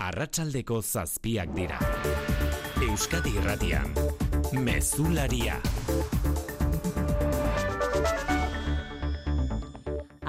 arratsaldeko zazpiak dira. Euskadi irratian, mezularia.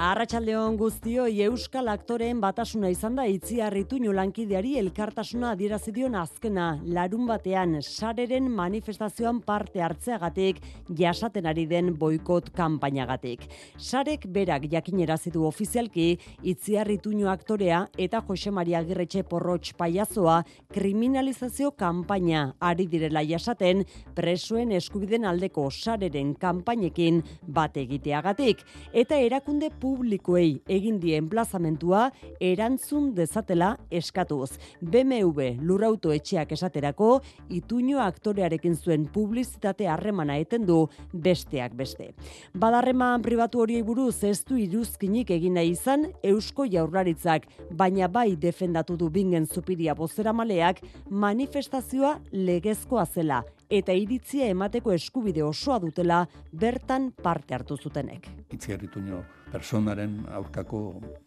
Arratxaldeon guztioi Euskal Aktoreen batasuna izan da itziarritu lankideari elkartasuna adierazidion azkena larun batean sareren manifestazioan parte hartzeagatik jasaten ari den boikot kanpainagatik. Sarek berak jakinerazitu ofizialki itziarritu aktorea eta Jose Maria Agirretxe porrotx paiazoa kriminalizazio kanpaina ari direla jasaten presoen eskubiden aldeko sareren kanpainekin bat egiteagatik. Eta erakunde pu publikoei egin die enplazamentua erantzun dezatela eskatuz. BMW lurauto etxeak esaterako ituño aktorearekin zuen publizitate harremana eten du besteak beste. Badarreman pribatu horiei buruz ez du iruzkinik egin nahi izan Eusko Jaurlaritzak, baina bai defendatu du bingen zupiria bozera maleak manifestazioa legezkoa zela eta iritzia emateko eskubide osoa dutela bertan parte hartu zutenek. Itziarrituño personaren aurkako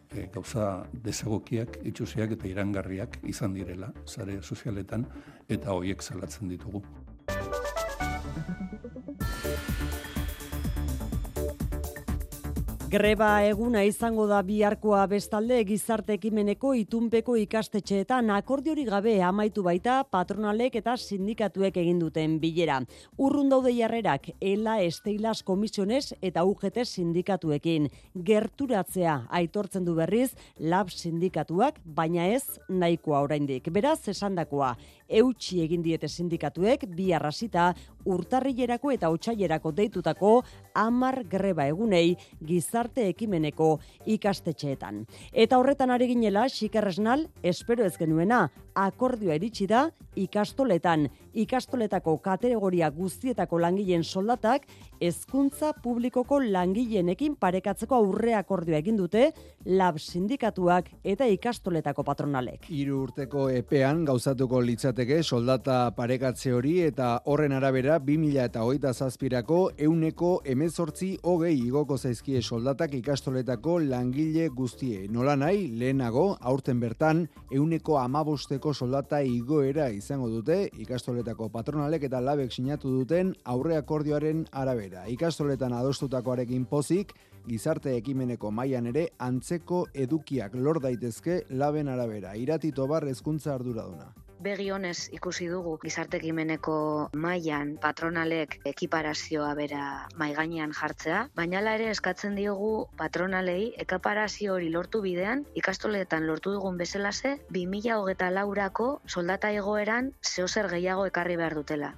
e, gauza desagokiak, itxusiak eta irangarriak izan direla, zare sozialetan, eta hoiek salatzen ditugu. Greba eguna izango da biharkoa bestalde gizarte ekimeneko itunpeko ikastetxeetan akordiori gabe amaitu baita patronalek eta sindikatuek egin duten bilera. Urrun daude jarrerak ELA Esteilas Komisiones eta UGT sindikatuekin gerturatzea aitortzen du berriz lab sindikatuak, baina ez nahikoa oraindik. Beraz, esandakoa, eutxi egin diete sindikatuek bi arrasita urtarrilerako eta otsailerako deitutako amar greba egunei gizarte ekimeneko ikastetxeetan. Eta horretan ari ginela, xikerresnal, espero ez genuena, akordioa iritsi da ikastoletan. Ikastoletako kategoria guztietako langileen soldatak hezkuntza publikoko langileenekin parekatzeko aurre akordioa egin dute lab sindikatuak eta ikastoletako patronalek. Hiru urteko epean gauzatuko litzateke soldata parekatze hori eta horren arabera 2008 zazpirako euneko emezortzi hogei igoko zaizkie soldatak ikastoletako langile guztie. Nola nahi, lehenago, aurten bertan, euneko amabosteko soldata igoera izango dute ikastoletako patronalek eta labek sinatu duten aurre akordioaren arabera. Ikastoletan adostutakoarekin pozik, gizarte ekimeneko mailan ere antzeko edukiak lor daitezke laben arabera. Irati tobar hezkuntza arduraduna. Begi honez ikusi dugu gizarte ekimeneko mailan patronalek ekiparazioa bera mai gainean jartzea, baina ere eskatzen diogu patronalei ekaparazio hori lortu bidean ikastoletan lortu dugun bezalase 2024rako soldata egoeran zeozer gehiago ekarri behar dutela.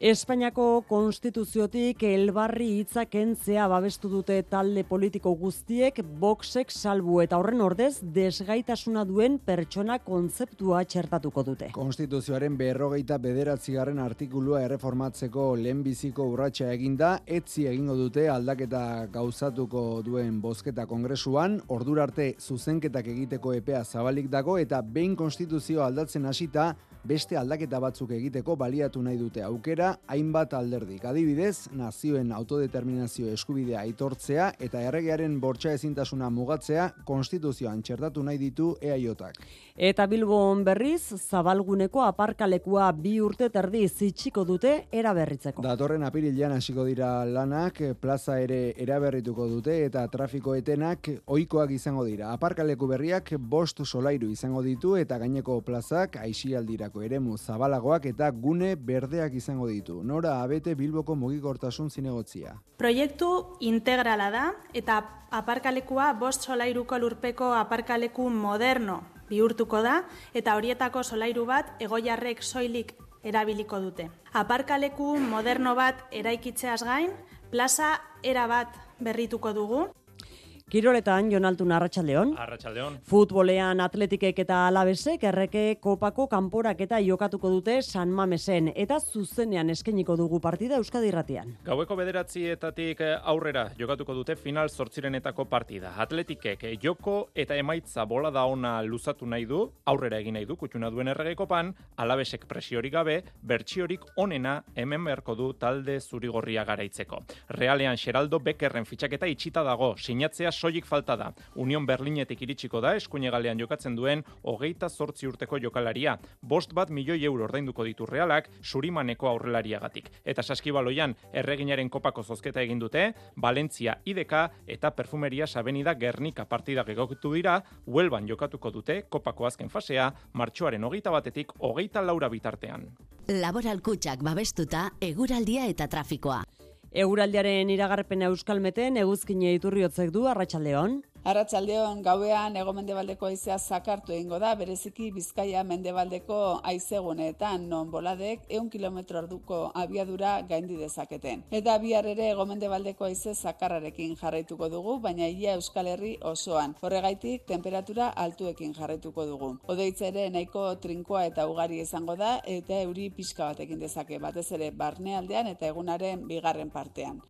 Espainiako konstituziotik elbarri hitzak entzea babestu dute talde politiko guztiek boxek salbu eta horren ordez desgaitasuna duen pertsona kontzeptua txertatuko dute. Konstituzioaren berrogeita bederatzigarren artikulua erreformatzeko lehenbiziko urratsa eginda, etzi egingo dute aldaketa gauzatuko duen bozketa kongresuan, ordurarte zuzenketak egiteko epea zabalik dago eta behin konstituzio aldatzen hasita beste aldaketa batzuk egiteko baliatu nahi dute aukera hainbat alderdik. Adibidez, nazioen autodeterminazio eskubidea aitortzea eta erregearen bortxa ezintasuna mugatzea konstituzioan txertatu nahi ditu EAJak. Eta Bilbon berriz, zabalguneko aparkalekua bi urte terdi zitsiko dute eraberritzeko. Datorren apirilean hasiko dira lanak, plaza ere eraberrituko dute eta trafiko etenak ohikoak izango dira. Aparkaleku berriak bost solairu izango ditu eta gaineko plazak aixialdira egiteko eremu zabalagoak eta gune berdeak izango ditu. Nora abete Bilboko mugikortasun zinegotzia. Proiektu integrala da eta aparkalekua bost solairuko lurpeko aparkaleku moderno bihurtuko da eta horietako solairu bat egoiarrek soilik erabiliko dute. Aparkaleku moderno bat eraikitzeaz gain, plaza era bat berrituko dugu Kiroletan, Jonaltun Arratxaldeon. Arratxaldeon. Futbolean atletikek eta alabesek erreke kopako kanporak eta jokatuko dute San Mamesen eta zuzenean eskeniko dugu partida Euskadi Irratian. Gaueko bederatzietatik aurrera jokatuko dute final zortzirenetako partida. Atletikek joko eta emaitza bola da ona luzatu nahi du, aurrera egin nahi du, kutsuna duen errege kopan, alabesek presiorik gabe, bertsiorik onena hemen beharko du talde zurigorria garaitzeko. Realean Xeraldo Bekerren fitxaketa itxita dago, sinatzea soilik falta da. Union Berlinetik iritsiko da eskuinegalean jokatzen duen hogeita zortzi urteko jokalaria. Bost bat milioi euro ordainduko ditu realak surimaneko aurrelariagatik. Eta saskibaloian erreginaren kopako zozketa egin dute, Valentzia IDK eta Perfumeria Sabenida Gernika partidak egokitu dira, Huelban jokatuko dute kopako azken fasea, martxoaren hogeita batetik hogeita laura bitartean. Laboral kutsak babestuta, eguraldia eta trafikoa. Eguraldiaren iragarpena euskalmeten eguzkine iturriotzek du arratsaldeon. Arratsaldeon gauean egomendebaldeko haizea zakartu egingo da, bereziki Bizkaia mendebaldeko haizeguneetan non boladek 100 km orduko abiadura gaindi dezaketen. Eta bihar ere egomendebaldeko haize zakarrarekin jarraituko dugu, baina ia Euskal Herri osoan. Horregaitik temperatura altuekin jarraituko dugu. Odeitza ere nahiko trinkoa eta ugari izango da eta euri pixka batekin dezake, batez ere barnealdean eta egunaren bigarren partean.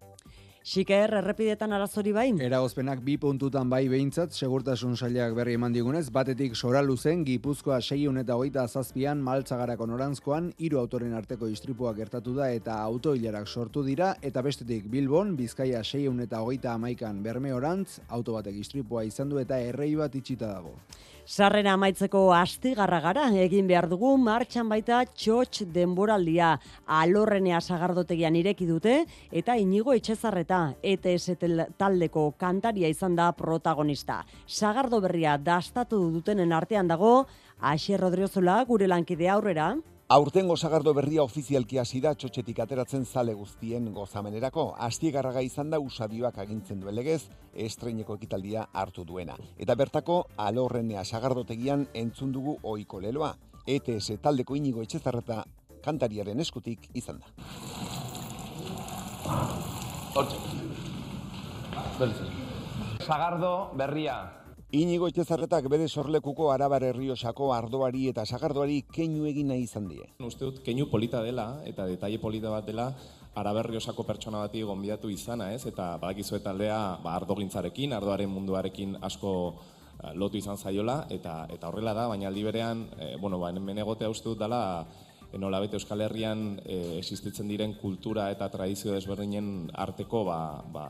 Xiker, errepidetan arazori bain? Eragozpenak bi puntutan bai behintzat, segurtasun sailak berri eman digunez, batetik sora luzen, gipuzkoa seiun eta hogeita zazpian, maltzagarako norantzkoan, hiru autoren arteko istripua gertatu da eta autoilarak sortu dira, eta bestetik Bilbon, Bizkaia seiun eta hogeita amaikan berme orantz, auto batek istripua izan du eta errei bat itxita dago. Sarrera amaitzeko astigarra gara, egin behar dugu martxan baita txotx denboraldia. Alorrenea sagardotegian ireki dute eta inigo etxezarreta ETS taldeko kantaria izan da protagonista. Sagardo berria dastatu dutenen artean dago, Aixer Rodriozola gure lankide aurrera. Aurtengo sagardo berria ofizialki hasi da txotxetik ateratzen zale guztien gozamenerako. Astiegarraga izan da usadioak agintzen duen legez, estreineko ekitaldia hartu duena. Eta bertako, alorrenea sagardotegian entzun dugu oiko leloa. ETS taldeko inigo etxezarreta kantariaren eskutik izan da. Hortxe. Sagardo berria, Inigo Itezarretak bere sorlekuko Arabar Herriosako ardoari eta sagardoari keinu egin nahi izan die. Uste dut keinu polita dela eta detaile polita bat dela Araberriosako pertsona bati gonbidatu izana, ez? Eta badakizu eta aldea ba ardogintzarekin, ardoaren munduarekin asko eh, lotu izan zaiola eta eta horrela da, baina aldi berean, e, bueno, ba hemen egotea uste dut dela enola bete Euskal Herrian e, existitzen diren kultura eta tradizio desberdinen arteko ba, ba,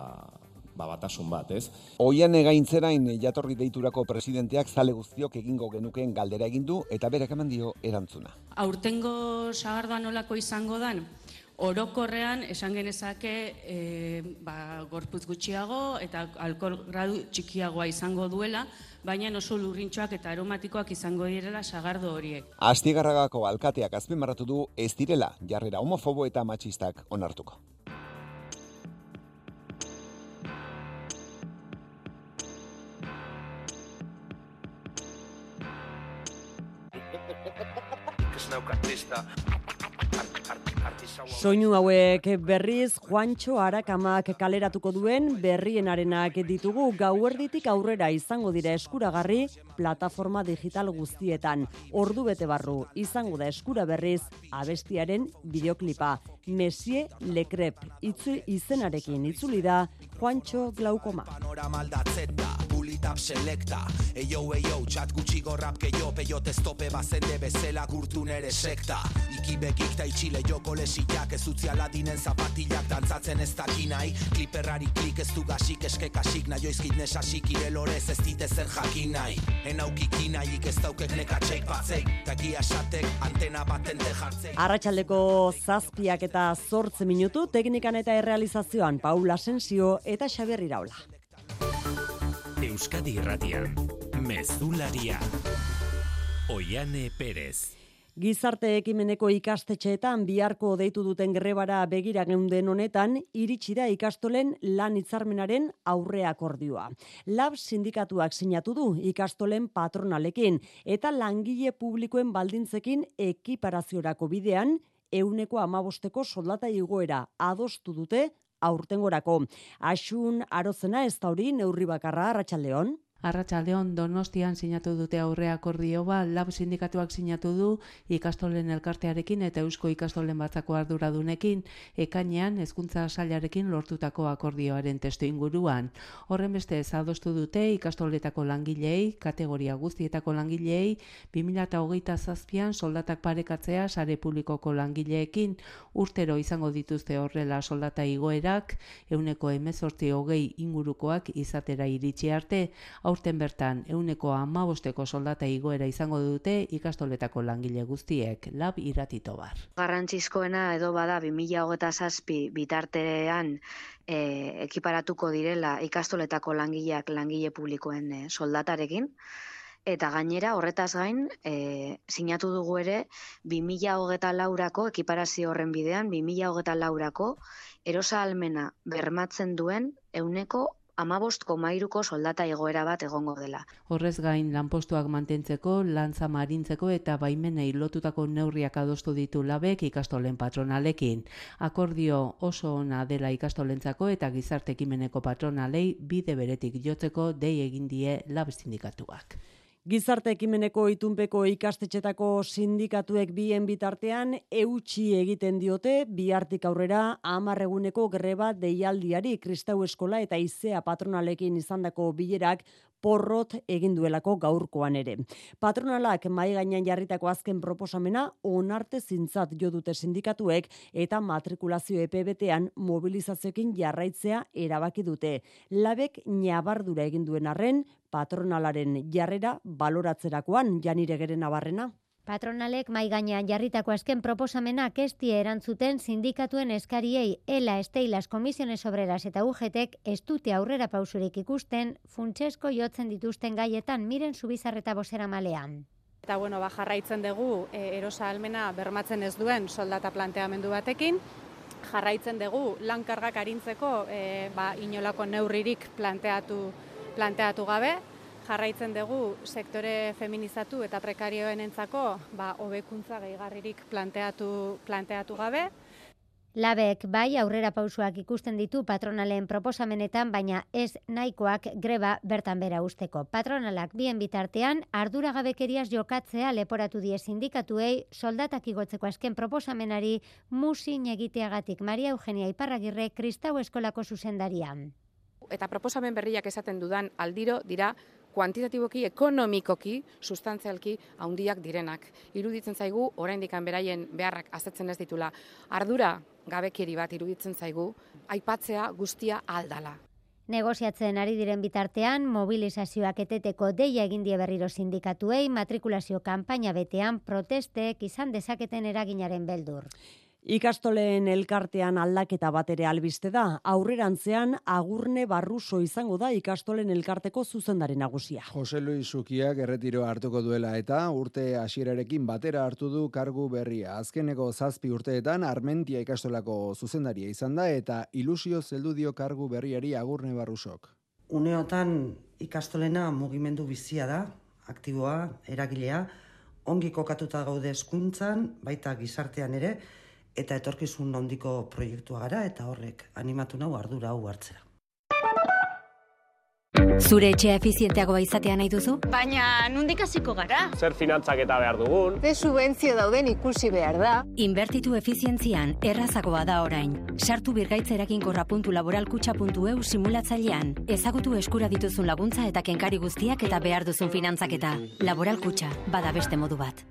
ba, batasun bat, ez? Oian egaintzerain jatorri deiturako presidenteak zale guztiok egingo genukeen galdera egin du eta berak eman dio erantzuna. Aurtengo sagardoa nolako izango dan, orokorrean esan genezake e, ba, gorputz gutxiago eta alkohol gradu txikiagoa izango duela, baina oso lurrintxoak eta aromatikoak izango direla sagardo horiek. Astigarragako alkateak azpimarratu du ez direla jarrera homofobo eta matxistak onartuko. Soinu hauek berriz Juancho Arakamak kaleratuko duen berrienarenak ditugu gauerditik aurrera izango dira eskuragarri plataforma digital guztietan. Ordu bete barru izango da eskura berriz abestiaren bideoklipa. Mesie Lekrep itzu izenarekin itzuli da Juancho Glaukoma. Panorama tap selecta. Eyo, eyo, txat gutxi gorrap keio Peio testope bazende bezela gurtu nere sekta. Iki bekik ta itxile joko lesiak Ez utzi aladinen zapatillak dantzatzen ez dakinai Kliperrari klik ez du gasik eske kasik Naio izkit nesasik irelorez ez dite zer jakin nahi. Enaukik inaik ez daukek nekatxeik batzeik Taki asatek antena batente jartzeik Arratxaldeko zazpiak eta zortze minutu Teknikan eta errealizazioan Paula Sensio eta Xaber Iraula. Euskadi Irratian, Mezularia, Oiane Perez. Gizarte ekimeneko ikastetxeetan biharko deitu duten grebara begira geunden honetan, iritsi da ikastolen lan hitzarmenaren aurre akordioa. Lab sindikatuak sinatu du ikastolen patronalekin eta langile publikoen baldintzekin ekiparaziorako bidean, euneko amabosteko soldata igoera adostu dute aurtengorako. Asun arozena ez da hori neurri bakarra arratsaldeon. Arratsaldeon Donostian sinatu dute aurre akordio ba, lab sindikatuak sinatu du ikastolen elkartearekin eta eusko ikastolen batzako arduradunekin ekainean hezkuntza sailarekin lortutako akordioaren testu inguruan. Horren beste adostu dute ikastoletako langileei, kategoria guztietako langileei 2027an soldatak parekatzea sare publikoko langileekin urtero izango dituzte horrela soldata igoerak euneko emezortzi hogei ingurukoak izatera iritsi arte aurten bertan euneko amabosteko soldata igoera izango dute ikastoletako langile guztiek, lab iratito bar. Garrantzizkoena edo bada 2008 zazpi bitartean e, ekiparatuko direla ikastoletako langileak langile publikoen e, soldatarekin, Eta gainera, horretaz gain, e, sinatu dugu ere, 2008 laurako, ekiparazio horren bidean, 2008 laurako, erosa almena bermatzen duen euneko amabost komairuko soldata egoera bat egongo dela. Horrez gain lanpostuak mantentzeko, lantza marintzeko eta baimenei lotutako neurriak adostu ditu labek ikastolen patronalekin. Akordio oso ona dela ikastolentzako eta gizartekimeneko patronalei bide beretik jotzeko dei egin die lab sindikatuak. Gizarte ekimeneko itunpeko ikastetxetako sindikatuek bien bitartean eutxi egiten diote bihartik aurrera amarreguneko greba deialdiari kristau eskola eta izea patronalekin izandako bilerak porrot egin duelako gaurkoan ere. Patronalak mai gainean jarritako azken proposamena onarte zintzat jo dute sindikatuek eta matrikulazio EPBtean mobilizazioekin jarraitzea erabaki dute. Labek nabardura egin duen arren patronalaren jarrera baloratzerakoan janire geren nabarrena. Patronalek mai gainean jarritako azken proposamena kestie erantzuten sindikatuen eskariei ela esteilas komisiones obreras eta ugetek ez dute aurrera pausurik ikusten funtsesko jotzen dituzten gaietan miren zubizarreta bosera malean. Eta bueno, ba, jarraitzen dugu e, erosa almena bermatzen ez duen soldata planteamendu batekin, jarraitzen dugu lankargak arintzeko e, ba, inolako neurririk planteatu, planteatu gabe, jarraitzen dugu sektore feminizatu eta prekarioen entzako ba, hobekuntza gehigarririk planteatu, planteatu gabe. Labek bai aurrera pausuak ikusten ditu patronalen proposamenetan, baina ez nahikoak greba bertan bera usteko. Patronalak bien bitartean, arduragabekeriaz jokatzea leporatu die sindikatuei, soldatak igotzeko azken proposamenari, musin egiteagatik Maria Eugenia Iparragirre Kristau Eskolako zuzendarian. Eta proposamen berriak esaten dudan aldiro dira kuantitatiboki, ekonomikoki, sustantzialki handiak direnak. Iruditzen zaigu, oraindik beraien beharrak azetzen ez ditula. Ardura gabekeri bat iruditzen zaigu, aipatzea guztia aldala. Negoziatzen ari diren bitartean, mobilizazioak eteteko deia egin die berriro sindikatuei, matrikulazio kanpaina betean protestek izan dezaketen eraginaren beldur. Ikastoleen elkartean aldaketa bat ere albiste da. Aurrerantzean agurne barruso izango da ikastolen elkarteko zuzendari nagusia. Jose Luis Sukiak erretiro hartuko duela eta urte hasierarekin batera hartu du kargu berria. Azkeneko zazpi urteetan Armentia ikastolako zuzendaria izan da eta ilusio zeldu dio kargu berriari agurne barrusok. Uneotan ikastolena mugimendu bizia da, aktiboa, eragilea, ongi kokatuta gaude eskuntzan, baita gizartean ere, eta etorkizun handiko proiektua gara eta horrek animatu nau ardura hau hartzera. Zure etxea efizienteagoa izatea nahi duzu? Baina nundik hasiko gara? Zer finantzak eta behar dugun? Ze subentzio dauden ikusi behar da? Inbertitu efizientzian errazagoa da orain. Sartu birgaitzerakin laboralkutxa.eu simulatzailean. Ezagutu eskura dituzun laguntza eta kenkari guztiak eta behar duzun finantzaketa. Laboralkutxa, bada beste modu bat.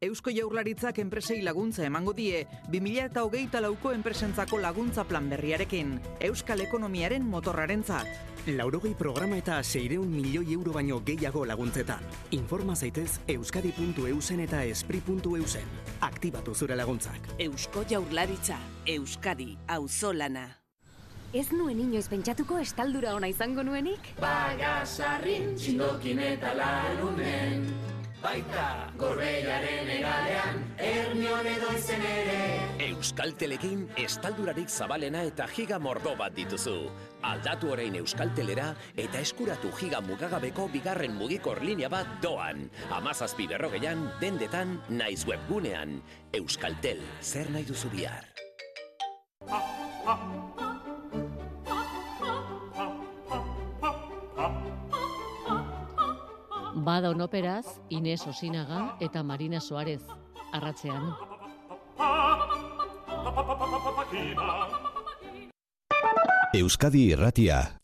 Eusko Jaurlaritzak enpresei laguntza emango die 2024 lauko enpresentzako laguntza plan berriarekin. Euskal ekonomiaren motorrarentzat. Laurogei programa eta seireun milioi euro baino gehiago laguntzetan. Informa zaitez euskadi.eusen eta espri.eusen. Aktibatu zure laguntzak. Eusko Jaurlaritza, Euskadi, auzolana. Ez nuen inoiz pentsatuko estaldura ona izango nuenik? Bagasarrin, txindokin eta larunen baita gorbeiaren egalean, ernion edo izen ere. Euskal Telekin estaldurarik zabalena eta giga mordo bat dituzu. Aldatu orain Euskal Telera eta eskuratu giga mugagabeko bigarren mugikor linea bat doan. Amazazpi berrogeian, dendetan, naiz webgunean. Euskal Tel, zer nahi duzu bihar? Bada operaz, Ines Osinaga eta Marina Suarez. Arratzean. Euskadi Irratia.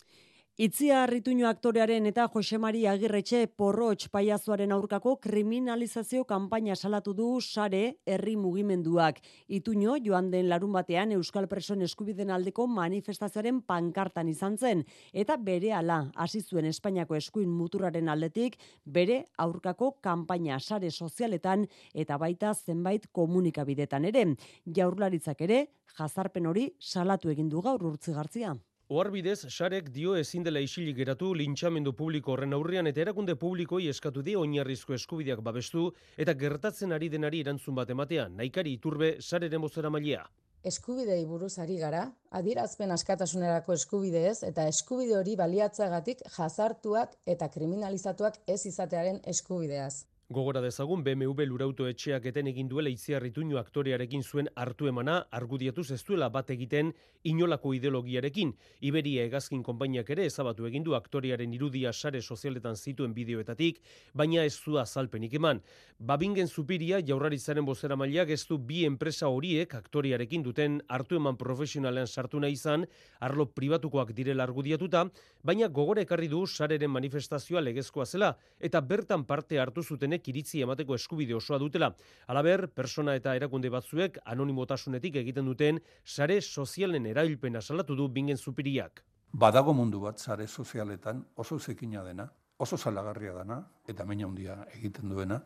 Itzia Arrituño aktorearen eta Jose Mari Agirretxe porrotx paiazuaren aurkako kriminalizazio kanpaina salatu du sare herri mugimenduak. Ituño joan den larun batean Euskal Presoen eskubiden aldeko manifestazioaren pankartan izan zen eta bere ala hasi zuen Espainiako eskuin muturraren aldetik bere aurkako kanpaina sare sozialetan eta baita zenbait komunikabidetan ere. Jaurlaritzak ere jazarpen hori salatu egin du gaur urtzigartzia. Oarbidez, sarek dio ezin dela isilik geratu lintxamendu publiko horren aurrean eta erakunde publikoi eskatu die oinarrizko eskubideak babestu eta gertatzen ari denari erantzun bat ematea, naikari iturbe sareren bozera mailea. Eskubidei buruz ari gara, adierazpen askatasunerako eskubideez eta eskubide hori baliatzagatik jazartuak eta kriminalizatuak ez izatearen eskubideaz. Gogora dezagun BMW lurauto etxeak eten egin duela itziarrituño aktorearekin zuen hartu emana argudiatuz ez duela bat egiten inolako ideologiarekin. Iberia egazkin konpainiak ere ezabatu egin du aktorearen irudia sare sozialetan zituen bideoetatik, baina ez zu azalpenik eman. Babingen zupiria jaurraritzaren bozera mailak ez du bi enpresa horiek aktorearekin duten hartu eman profesionalean sartu nahi izan, arlo pribatukoak direla argudiatuta, baina gogore ekarri du sareren manifestazioa legezkoa zela, eta bertan parte hartu zuten pertsonek iritzi emateko eskubide osoa dutela. Halaber, persona eta erakunde batzuek anonimotasunetik egiten duten sare sozialen erabilpena salatu du bingen supiriak. Badago mundu bat sare sozialetan oso zekina dena, oso salagarria dena, eta meina handia egiten duena,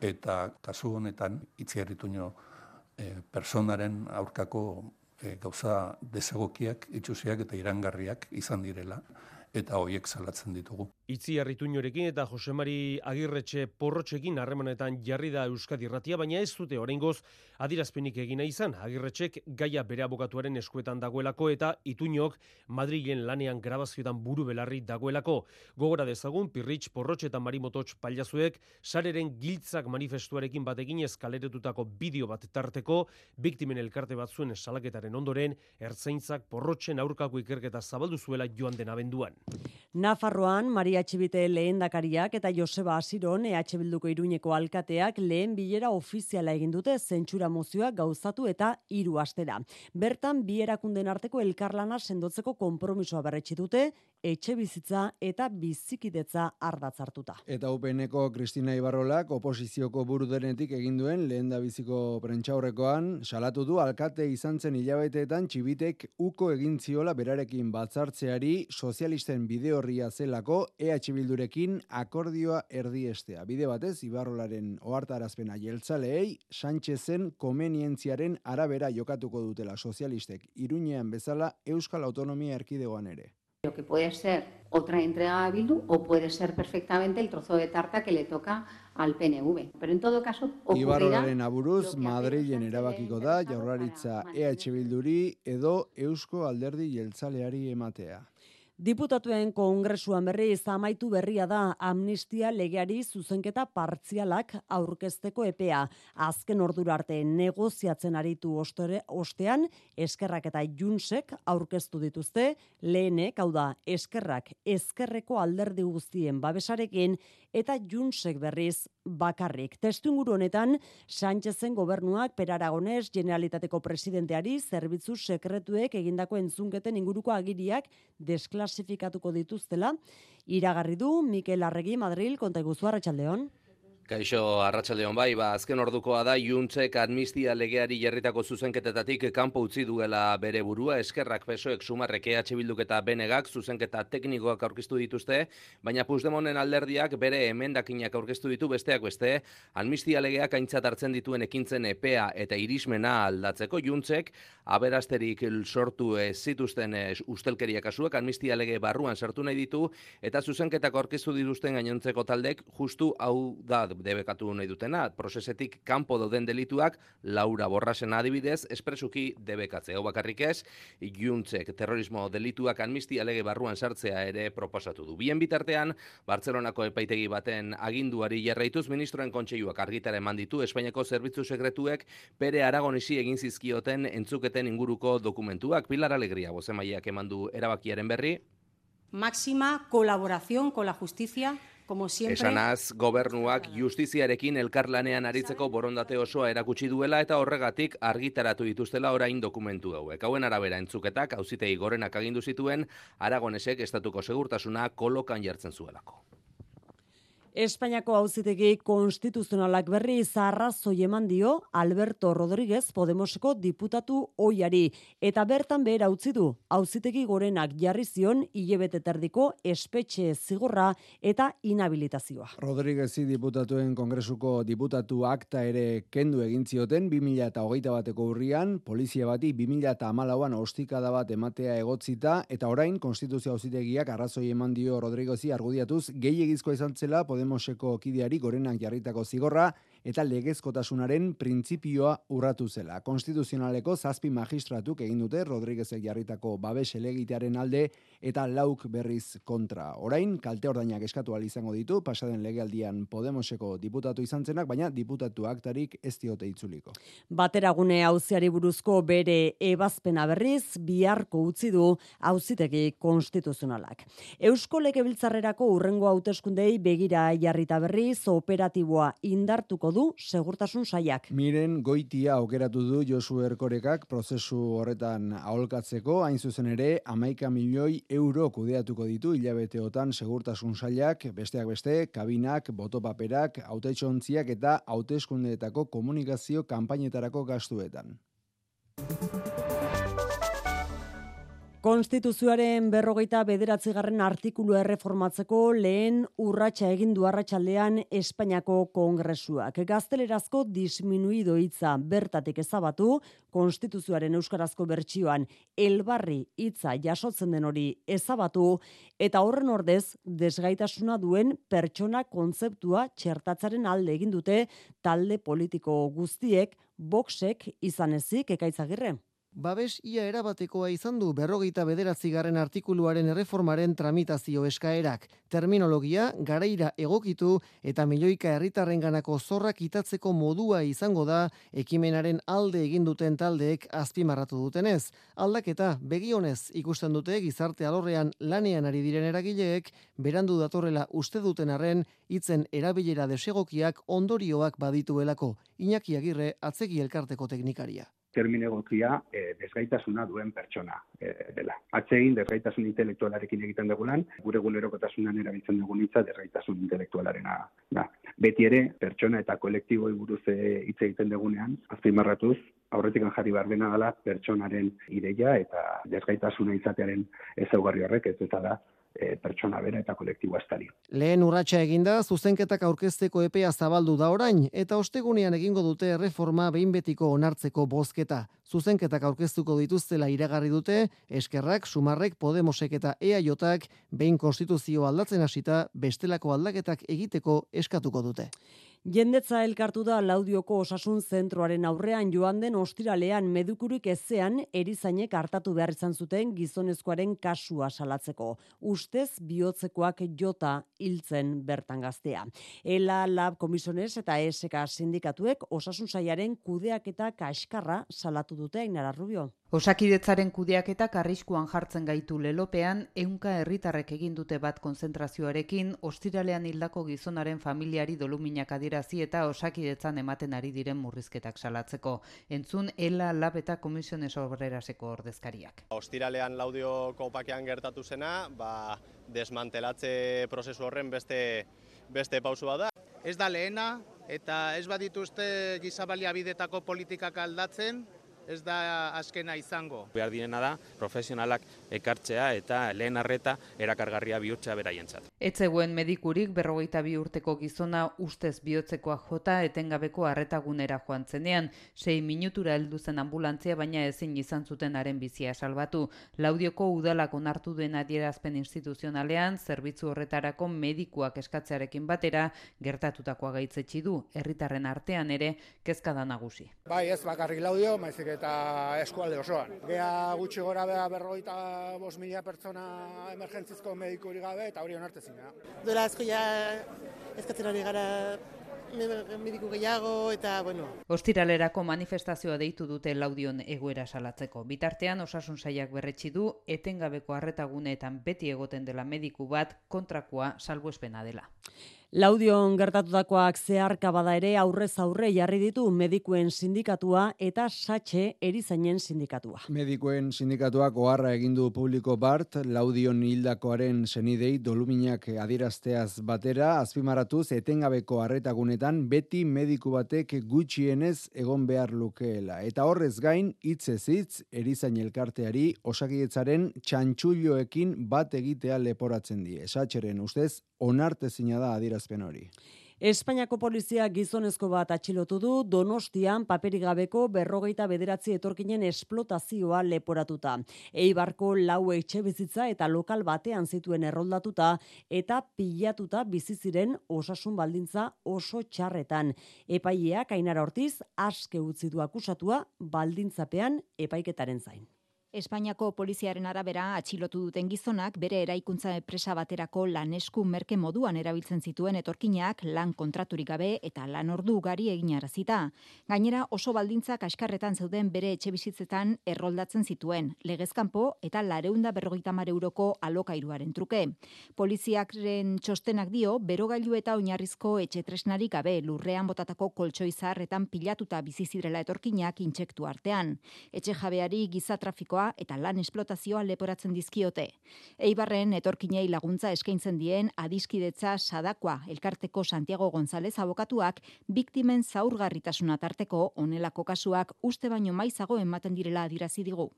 eta kasu honetan itziarrituño e, personaren aurkako e, gauza desegokiak, itxusiak eta irangarriak izan direla, eta hoiek salatzen ditugu. Itzi Arrituñorekin eta Josemari Agirretxe porrotxekin harremanetan jarri da Euskadi Irratia, baina ez dute oraingoz adirazpenik egina izan. Agirretxek gaia bere abokatuaren eskuetan dagoelako eta Ituñok Madrilen lanean grabazioetan buru belarri dagoelako. Gogora dezagun Pirritx Porrotxe eta Marimototx pailazuek sareren giltzak manifestuarekin batekin eskaleretutako bideo bat tarteko biktimen elkarte batzuen salaketaren ondoren ertzaintzak Porrotxen aurkako ikerketa zabaldu zuela joan den abenduan. Nafarroan, Maria Txibite lehendakariak eta Joseba Asiron EH Bilduko Iruñeko alkateak lehen bilera ofiziala egin dute zentsura mozioa gauzatu eta hiru astera. Bertan bi erakunden arteko elkarlana sendotzeko konpromisoa berretsi dute etxe bizitza eta bizikidetza ardatz hartuta. Eta UPNeko Kristina Ibarrolak oposizioko buru denetik egin duen lehen da biziko prentxaurrekoan salatu du alkate izan zen hilabeteetan txibitek uko egin ziola berarekin batzartzeari sozialisten bide horria zelako EH Bildurekin akordioa erdiestea. Bide batez, Ibarrolaren ohartarazpena jeltzaleei, Sánchezen komenientziaren arabera jokatuko dutela sozialistek iruñean bezala Euskal Autonomia Erkidegoan ere. Lo que puede ser otra entrega a Bildu o puede ser perfectamente el trozo de tarta que le toca al PNV. Pero en todo caso. Ibarroren aburuz, Madrilen erabakiko da, jaurlaritza EH Bilduri edo Eusko Alderdi Jeltzaleari ematea. Diputatuen kongresuan berri amaitu berria da amnistia legeari zuzenketa partzialak aurkezteko epea. Azken ordura arte negoziatzen aritu ostore, ostean, eskerrak eta junsek aurkeztu dituzte, lehenek, hau da, eskerrak eskerreko alderdi guztien babesarekin, eta junsek berriz bakarrik. Testu inguru honetan, Sánchezen gobernuak per Aragones generalitateko presidenteari zerbitzu sekretuek egindako entzunketen inguruko agiriak desklasifikatuko dituztela, iragarri du Mikel Arregi Madril konta iguzu Arratsaldeon. Kaixo Arratsaldeon bai, ba azken ordukoa da Juntzek amnistia legeari jarritako zuzenketetatik kanpo utzi duela bere burua. Eskerrak pesoek sumarrek EH Bilduk eta Benegak zuzenketa teknikoak aurkeztu dituzte, baina Puigdemonen alderdiak bere emendakinak aurkeztu ditu besteak beste, amnistia legeak aintzat hartzen dituen ekintzen epea eta irismena aldatzeko. Juntzek aberasterik sortu ez zituzten ustelkeria kasuak amnistia lege barruan sartu nahi ditu eta zuzenketak aurkeztu dituzten gainontzeko taldek justu hau da debekatu nahi dutena, prozesetik kanpo dauden delituak Laura Borrasen adibidez espresuki debekatze. Hau bakarrik ez, juntzek terrorismo delituak amnistia lege barruan sartzea ere proposatu du. Bien bitartean, Bartzelonako epaitegi baten aginduari jarraituz ministroen kontseiluak argitara eman ditu Espainiako zerbitzu sekretuek pere aragonisi egin zizkioten entzuketen inguruko dokumentuak. Pilar Alegria, bozemaiak eman du erabakiaren berri. Máxima colaboración con la justicia como siempre. Esanaz, gobernuak justiziarekin elkarlanean aritzeko borondate osoa erakutsi duela eta horregatik argitaratu dituztela orain dokumentu hauek. Hauen arabera entzuketak, hauzitei gorenak agindu zituen, Aragonesek estatuko segurtasuna kolokan jartzen zuelako. Espainiako auzitegi konstituzionalak berri zarrazoi eman dio Alberto Rodríguez Podemoseko diputatu oiari eta bertan behera utzi du auzitegi gorenak jarri zion hilebete terdiko espetxe zigorra eta inhabilitazioa. Rodríguezi diputatuen kongresuko diputatu akta ere kendu egin zioten 2021 bateko urrian, polizia bati 2014an ostikada bat ematea egotzita eta orain konstituzio auzitegiak arrazoi eman dio Rodríguezi. Argudiatuz gehiegizkoa izan zela Podemoseko kideari gorenak jarritako zigorra eta legezkotasunaren printzipioa urratu zela. Konstituzionaleko zazpi magistratuk egin dute Rodríguezek jarritako babes elegitearen alde eta lauk berriz kontra. Orain, kalte ordainak eskatu izango ditu, pasaden legealdian Podemoseko diputatu izan zenak, baina diputatu aktarik ez diote itzuliko. Bateragune auziari buruzko bere ebazpena berriz, biharko utzi du auzitegi konstituzionalak. Eusko Legebiltzarrerako urrengo hauteskundei begira jarrita berriz operatiboa indartuko du segurtasun saiak. Miren goitia aukeratu du Josu Erkorekak prozesu horretan aholkatzeko, hain zuzen ere, amaika milioi euro kudeatuko ditu hilabeteotan segurtasun saiak, besteak beste, kabinak, botopaperak, autetxontziak eta hauteskundeetako komunikazio kanpainetarako gastuetan. Konstituzioaren berrogeita bederatzigarren artikulu erreformatzeko lehen urratsa egin du arratsaldean Espainiako Kongresuak. Gaztelerazko disminuido hitza bertatik ezabatu, Konstituzioaren euskarazko bertsioan elbarri hitza jasotzen den hori ezabatu eta horren ordez desgaitasuna duen pertsona kontzeptua txertatzaren alde egin dute talde politiko guztiek, boxek izan ezik ekaitzagirre. Babes ia erabatekoa izan du berrogeita bederatzigarren artikuluaren erreformaren tramitazio eskaerak. Terminologia, garaira egokitu eta milioika herritarrenganako zorrak itatzeko modua izango da ekimenaren alde egin duten taldeek azpimarratu dutenez. Aldaketa, begionez ikusten dute gizarte alorrean lanean ari diren eragileek, berandu datorrela uste duten arren, hitzen erabilera desegokiak ondorioak badituelako. Iñaki Agirre, atzegi elkarteko teknikaria termine egokia e, desgaitasuna duen pertsona e, dela. Atsegin desgaitasun intelektualarekin egiten dugulan, gure gulerokotasunan erabiltzen dugun hitza desgaitasun intelektualarena da. Beti ere, pertsona eta kolektiboi buruz e, hitz egiten dugunean, azpimarratuz, aurretik jarri behar dena dela pertsonaren ideia eta desgaitasuna izatearen ezaugarri horrek ez eta da e, pertsona bera eta kolektiboa estari. Lehen urratsa eginda, zuzenketak aurkezteko epea zabaldu da orain, eta ostegunean egingo dute reforma behin betiko onartzeko bozketa. Zuzenketak aurkeztuko dituztela iragarri dute, eskerrak, sumarrek, podemosek eta eaiotak behin konstituzio aldatzen hasita bestelako aldaketak egiteko eskatuko dute. Jendetza elkartu da laudioko osasun zentroaren aurrean joan den ostiralean medukurik ezean erizainek hartatu behar izan zuten gizonezkoaren kasua salatzeko. Ustez bihotzekoak jota hiltzen bertan gaztea. Ela Lab Komisiones eta ESK sindikatuek osasun saiaren kudeak eta kaskarra salatu dute Ainara Rubio. Osakidetzaren kudeaketak arriskuan jartzen gaitu lelopean, ehunka herritarrek egin dute bat konzentrazioarekin, ostiralean hildako gizonaren familiari doluminak adirazi eta osakidetzan ematen ari diren murrizketak salatzeko. Entzun, ela lab eta komisiones obreraseko ordezkariak. Ostiralean laudio kopakean gertatu zena, ba, desmantelatze prozesu horren beste, beste pausua da. Ez da lehena, eta ez badituzte gizabalia bidetako politikak aldatzen, ez da azkena izango. Behar direna da, profesionalak ekartzea eta lehen arreta erakargarria bihurtzea beraientzat. Etzeguen medikurik berrogeita bi urteko gizona ustez bihotzekoa jota etengabeko arretagunera joan zenean, sei minutura heldu zen ambulantzia baina ezin izan zuten haren bizia salbatu. Laudioko udalak onartu den adierazpen instituzionalean, zerbitzu horretarako medikuak eskatzearekin batera, gertatutakoa gaitzetsi du, herritarren artean ere, kezka da nagusi. Bai ez bakarrik laudio, maizik eta eskualde osoan. Gea gutxi gora beha berroita bos mila pertsona emergentzizko medikuri gabe eta hori onartezina. Dola asko ja eskatzen hori gara mediku gehiago eta, bueno. Ostiralerako manifestazioa deitu dute laudion egoera salatzeko. Bitartean, osasun saiak berretsi du, etengabeko arretaguneetan beti egoten dela mediku bat kontrakoa salbuespena dela. Laudion gertatutakoak zeharka bada ere aurrez aurre jarri ditu medikuen sindikatua eta satxe erizainen sindikatua. Medikuen sindikatuak oharra egin du publiko bart, Laudion hildakoaren senidei doluminak adierazteaz batera, azpimaratuz etengabeko arretagunetan beti mediku batek gutxienez egon behar lukeela. Eta horrez gain, hitz hitz, erizain elkarteari osakietzaren txantxulloekin bat egitea leporatzen die. Satxeren ustez, onartezina da adierazpen hori. Espainiako polizia gizonezko bat atxilotu du Donostian paperik gabeko berrogeita bederatzi etorkinen esplotazioa leporatuta. Eibarko lau etxe bizitza eta lokal batean zituen erroldatuta eta pilatuta bizi ziren osasun baldintza oso txarretan. Epaileak Ainara Ortiz aske utzi du akusatua baldintzapean epaiketaren zain. Espainiako poliziaren arabera atxilotu duten gizonak bere eraikuntza enpresa baterako lanesku merke moduan erabiltzen zituen etorkinak lan kontraturik gabe eta lan ordu ugari egin arazita. Gainera oso baldintzak askarretan zeuden bere etxe bizitzetan erroldatzen zituen, legezkanpo eta lareunda berrogeita euroko alokairuaren truke. Poliziakren txostenak dio, berogailu eta oinarrizko etxe tresnarik gabe lurrean botatako koltsoizarretan pilatuta bizizirela etorkinak intsektu artean. Etxe jabeari giza trafikoa eta lan esplotazioa leporatzen dizkiote. Eibarren etorkinei laguntza eskaintzen dien adiskidetza sadakoa elkarteko Santiago González abokatuak biktimen zaurgarritasuna tarteko onelako kasuak uste baino maizago ematen direla adirazi digu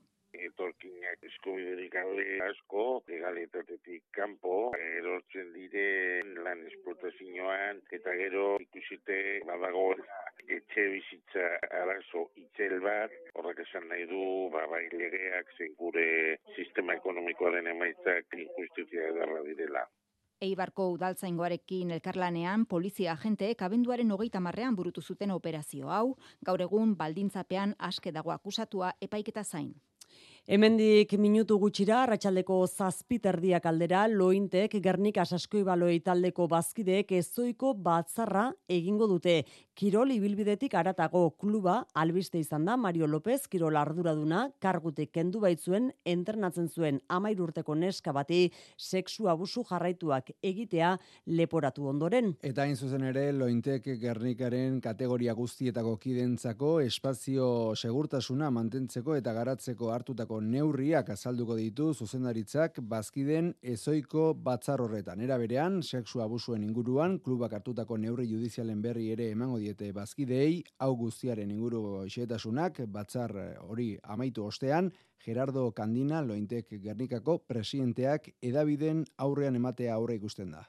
eskubiderik gabe asko, legalitatetik kanpo, erortzen dire lan esplotazioan, eta gero ikusite badago etxe bizitza arazo itzel bat, horrek esan nahi du, ba, bai legeak zen gure sistema ekonomikoaren emaitzak injustizia edarra direla. Eibarko udaltzaingoarekin elkarlanean polizia agenteek abenduaren hogeita marrean burutu zuten operazio hau, gaur egun baldintzapean aske dago akusatua epaiketa zain. Hemendik minutu gutxira, arratsaldeko zazpiterdiak aldera, lointek Gernika saskoi baloi taldeko bazkideek ezoiko batzarra egingo dute. Kirol ibilbidetik aratago kluba, albiste izan da, Mario López, Kirol arduraduna, kargutik kendu baitzuen, entrenatzen zuen amair urteko neska bati, sexu abusu jarraituak egitea leporatu ondoren. Eta hain zuzen ere, lointek Gernikaren kategoria guztietako kidentzako espazio segurtasuna mantentzeko eta garatzeko hartutako neurriak azalduko ditu zuzendaritzak bazkiden ezoiko batzar horretan. Era berean, sexu abusuen inguruan, klubak hartutako neurri judizialen berri ere emango diete bazkidei, hau guztiaren inguru xeetasunak, batzar hori amaitu ostean, Gerardo Kandina, lointek Gernikako presidenteak edabiden aurrean ematea aurre ikusten da.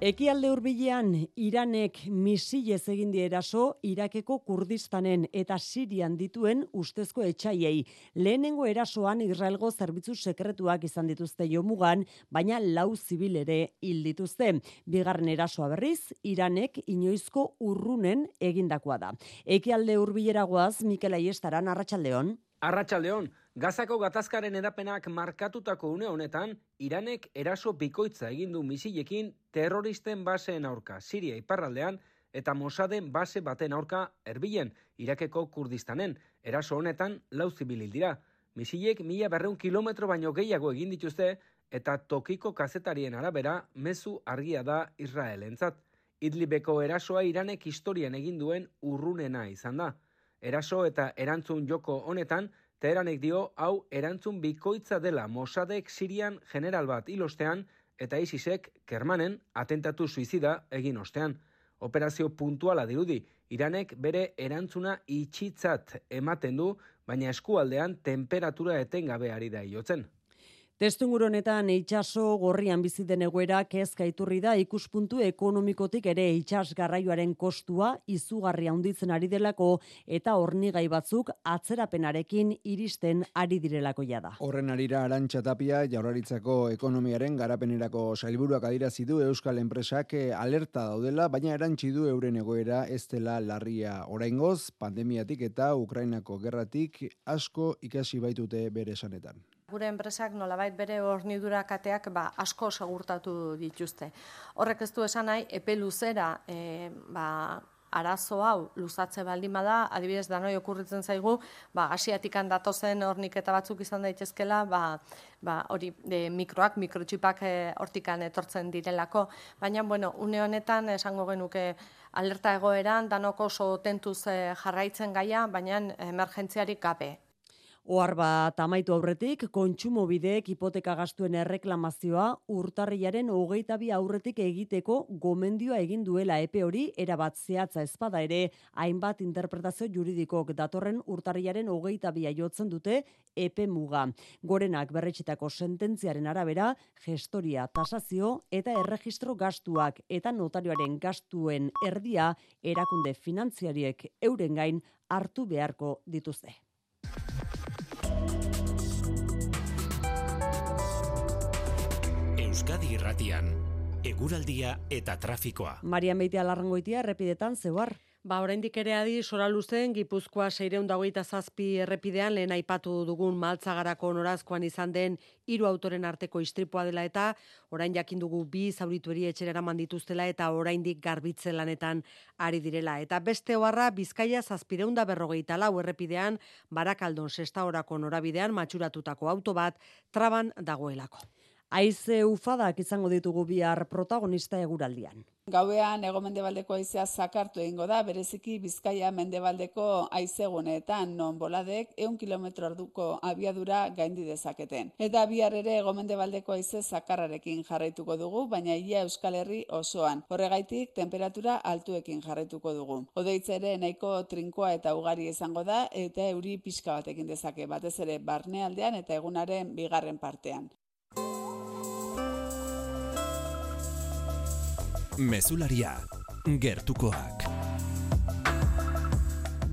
Ekialde hurbilean Iranek misilez egin die eraso Irakeko Kurdistanen eta Sirian dituen ustezko etxaiei. Lehenengo erasoan Israelgo zerbitzu sekretuak izan dituzte jomugan, baina lau zibil ere hil dituzte. Bigarren erasoa berriz, Iranek inoizko urrunen egindakoa da. Ekialde hurbileragoaz Mikel Aiestaran Arratsaldeon. Arratsaldeon, Gazako gatazkaren edapenak markatutako une honetan, Iranek eraso bikoitza egin du misilekin terroristen baseen aurka Siria iparraldean eta Mossaden base baten aurka erbilen Irakeko Kurdistanen. Eraso honetan lau zibilil dira. Misilek mila berreun kilometro baino gehiago egin dituzte eta tokiko kazetarien arabera mezu argia da Israelentzat. Idlibeko erasoa Iranek historian egin duen urrunena izan da. Eraso eta erantzun joko honetan, Teheranek dio hau erantzun bikoitza dela Mossadek Sirian general bat ilostean eta ISISek Kermanen atentatu suizida egin ostean. Operazio puntuala dirudi, Iranek bere erantzuna itxitzat ematen du, baina eskualdean temperatura etengabe ari da iotzen. Testungur honetan itsaso gorrian bizi den egoera kezka iturri da ikuspuntu ekonomikotik ere itsas garraioaren kostua izugarri handitzen ari delako eta hornigai batzuk atzerapenarekin iristen ari direlako da. Horren arira Arantxa Tapia Jaurlaritzako ekonomiaren garapenerako sailburuak adirazi du euskal enpresak alerta daudela baina erantsi du euren egoera ez dela larria oraingoz pandemiatik eta Ukrainako gerratik asko ikasi baitute bere esanetan. Gure enpresak nolabait bere hornidura kateak ba, asko segurtatu dituzte. Horrek ez du esan nahi, epe luzera e, ba, arazo hau luzatze baldin bada, adibidez danoi okurritzen zaigu, ba asiatikan datozen horniketa batzuk izan daitezkela, ba, ba hori de, mikroak, mikrotxipak e, hortikan etortzen direlako, baina bueno, une honetan esango genuke alerta egoeran danoko oso tentuz eh, jarraitzen gaia, baina emergentziarik gabe. Ohar bat amaitu aurretik, kontsumo bideek hipoteka gastuen erreklamazioa urtarriaren hogeita bi aurretik egiteko gomendioa egin duela epe hori erabat zehatza espada ere, hainbat interpretazio juridikok datorren urtarriaren hogeita bi aiotzen dute epe muga. Gorenak berretxitako sententziaren arabera, gestoria, tasazio eta erregistro gastuak eta notarioaren gastuen erdia erakunde finantziariek euren gain hartu beharko dituzte. Euskadi Irratian, eguraldia eta trafikoa. Marian Beitia Larrangoitia errepidetan zeuar. Ba, oraindik ere adi sora luzen Gipuzkoa 627 errepidean lehen aipatu dugun maltzagarako norazkoan izan den hiru autoren arteko istripua dela eta orain jakin dugu bi zauritueri etxera eraman dituztela eta oraindik garbitze lanetan ari direla. Eta beste oharra Bizkaia 754 lau errepidean Barakaldon sexta orako norabidean matxuratutako auto bat traban dagoelako. Aize ufadak izango ditugu bihar protagonista eguraldian. Gauean ego mendebaldeko aizea zakartu egingo da, bereziki bizkaia mendebaldeko aizeguneetan non boladek eun kilometro arduko abiadura gaindi dezaketen. Eta bihar ere ego mendebaldeko aize zakarrarekin jarraituko dugu, baina ia Euskal Herri osoan. Horregaitik temperatura altuekin jarraituko dugu. Odeitza ere nahiko trinkoa eta ugari izango da, eta euri pixka batekin dezake, batez ere barnealdean eta egunaren bigarren partean. Mesularia, gertukoak.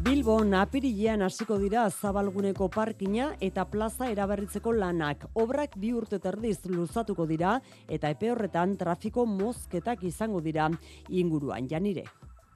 Bilbo napirilean hasiko dira zabalguneko parkina eta plaza eraberritzeko lanak. Obrak bi urte terdiz luzatuko dira eta epe horretan trafiko mozketak izango dira inguruan janire.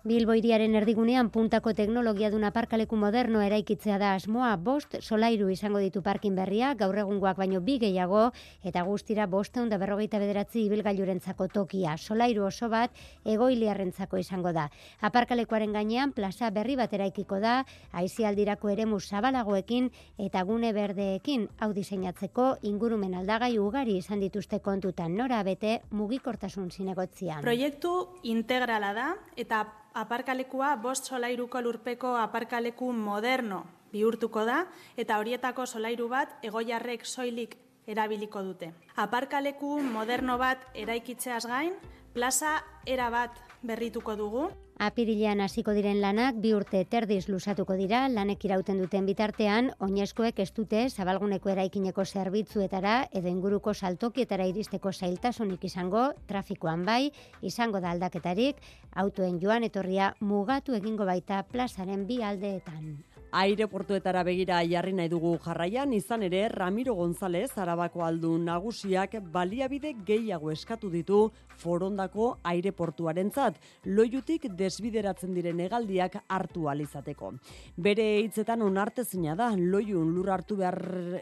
Bilbo iriaren erdigunean puntako teknologia duna parkaleku moderno eraikitzea da asmoa bost solairu izango ditu parkin berria, gaur egungoak baino bi gehiago, eta guztira bosteun da berrogeita bederatzi ibilgailurentzako tokia. Solairu oso bat egoiliarrentzako izango da. Aparkalekuaren gainean plaza berri bat eraikiko da, aizialdirako eremu zabalagoekin eta gune berdeekin hau diseinatzeko ingurumen aldagai ugari izan dituzte kontutan nora bete mugikortasun zinegotzia. Proiektu integrala da eta aparkalekua bost solairuko lurpeko aparkaleku moderno bihurtuko da eta horietako solairu bat egoiarrek soilik erabiliko dute. Aparkaleku moderno bat eraikitzeaz gain, plaza era bat berrituko dugu. Apirilean hasiko diren lanak bi urte terdiz lusatuko dira, lanek irauten duten bitartean, oinezkoek ez dute zabalguneko eraikineko zerbitzuetara edo inguruko saltokietara iristeko zailtasunik izango, trafikoan bai, izango da aldaketarik, autoen joan etorria mugatu egingo baita plazaren bi aldeetan aireportuetara begira jarri nahi dugu jarraian, izan ere Ramiro González arabako aldu nagusiak baliabide gehiago eskatu ditu forondako aireportuaren zat, loiutik desbideratzen diren egaldiak hartu alizateko. Bere hitzetan onartezina da, loiun lur hartu behar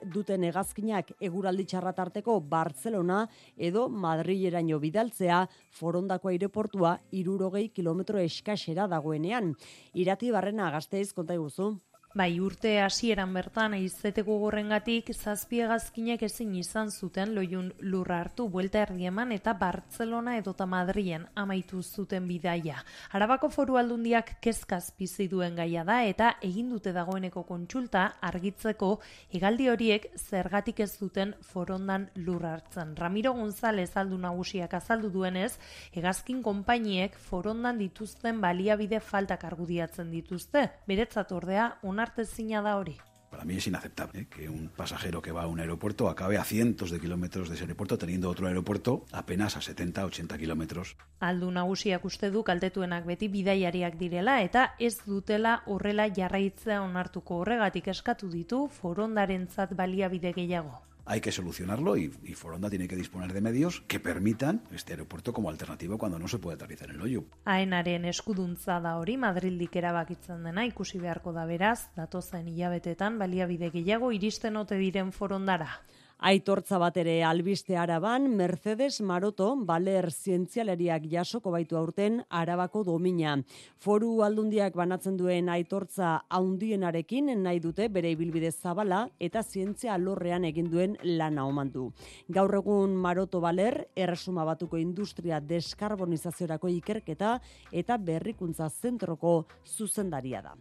duten egazkinak eguraldi txarratarteko Barcelona edo Madrileraino bidaltzea forondako aireportua irurogei kilometro eskasera dagoenean. Irati barrena gazteiz konta iguzu. Bai, urte hasieran bertan aizeteko gorrengatik zazpiegazkinek ezin izan zuten loiun lurra hartu buelta erdieman eta Bartzelona edota Madrien amaitu zuten bidaia. Arabako foru aldundiak kezkaz bizi duen gaia da eta egin dute dagoeneko kontsulta argitzeko hegaldi horiek zergatik ez duten forondan lurra hartzen. Ramiro González aldu nagusiak azaldu duenez, hegazkin konpainiek forondan dituzten baliabide faltak argudiatzen dituzte. Beretzat ordea, onartezina da hori. Para mí es inaceptable ¿eh? que un pasajero que va a un aeropuerto acabe a cientos de kilómetros de ese aeropuerto teniendo otro aeropuerto apenas a 70-80 kilómetros. Aldu nagusiak uste du kaltetuenak beti bidaiariak direla eta ez dutela horrela jarraitzea onartuko horregatik eskatu ditu forondarentzat baliabide gehiago. Hay que solucionarlo y, y, Foronda tiene que disponer de medios que permitan este aeropuerto como alternativa cuando no se puede aterrizar en el hoyo. Aenaren eskuduntza da hori Madrildik erabakitzen dena ikusi beharko da beraz, datozen hilabetetan baliabide gehiago iristen ote diren Forondara. Aitortza bat ere albiste araban, Mercedes Maroto, baler zientzialeriak jasoko baitu aurten arabako domina. Foru aldundiak banatzen duen aitortza haundienarekin nahi dute bere ibilbide zabala eta zientzia alorrean egin duen lana omandu. Gaur egun Maroto baler, erresuma batuko industria deskarbonizaziorako ikerketa eta berrikuntza zentroko zuzendaria da.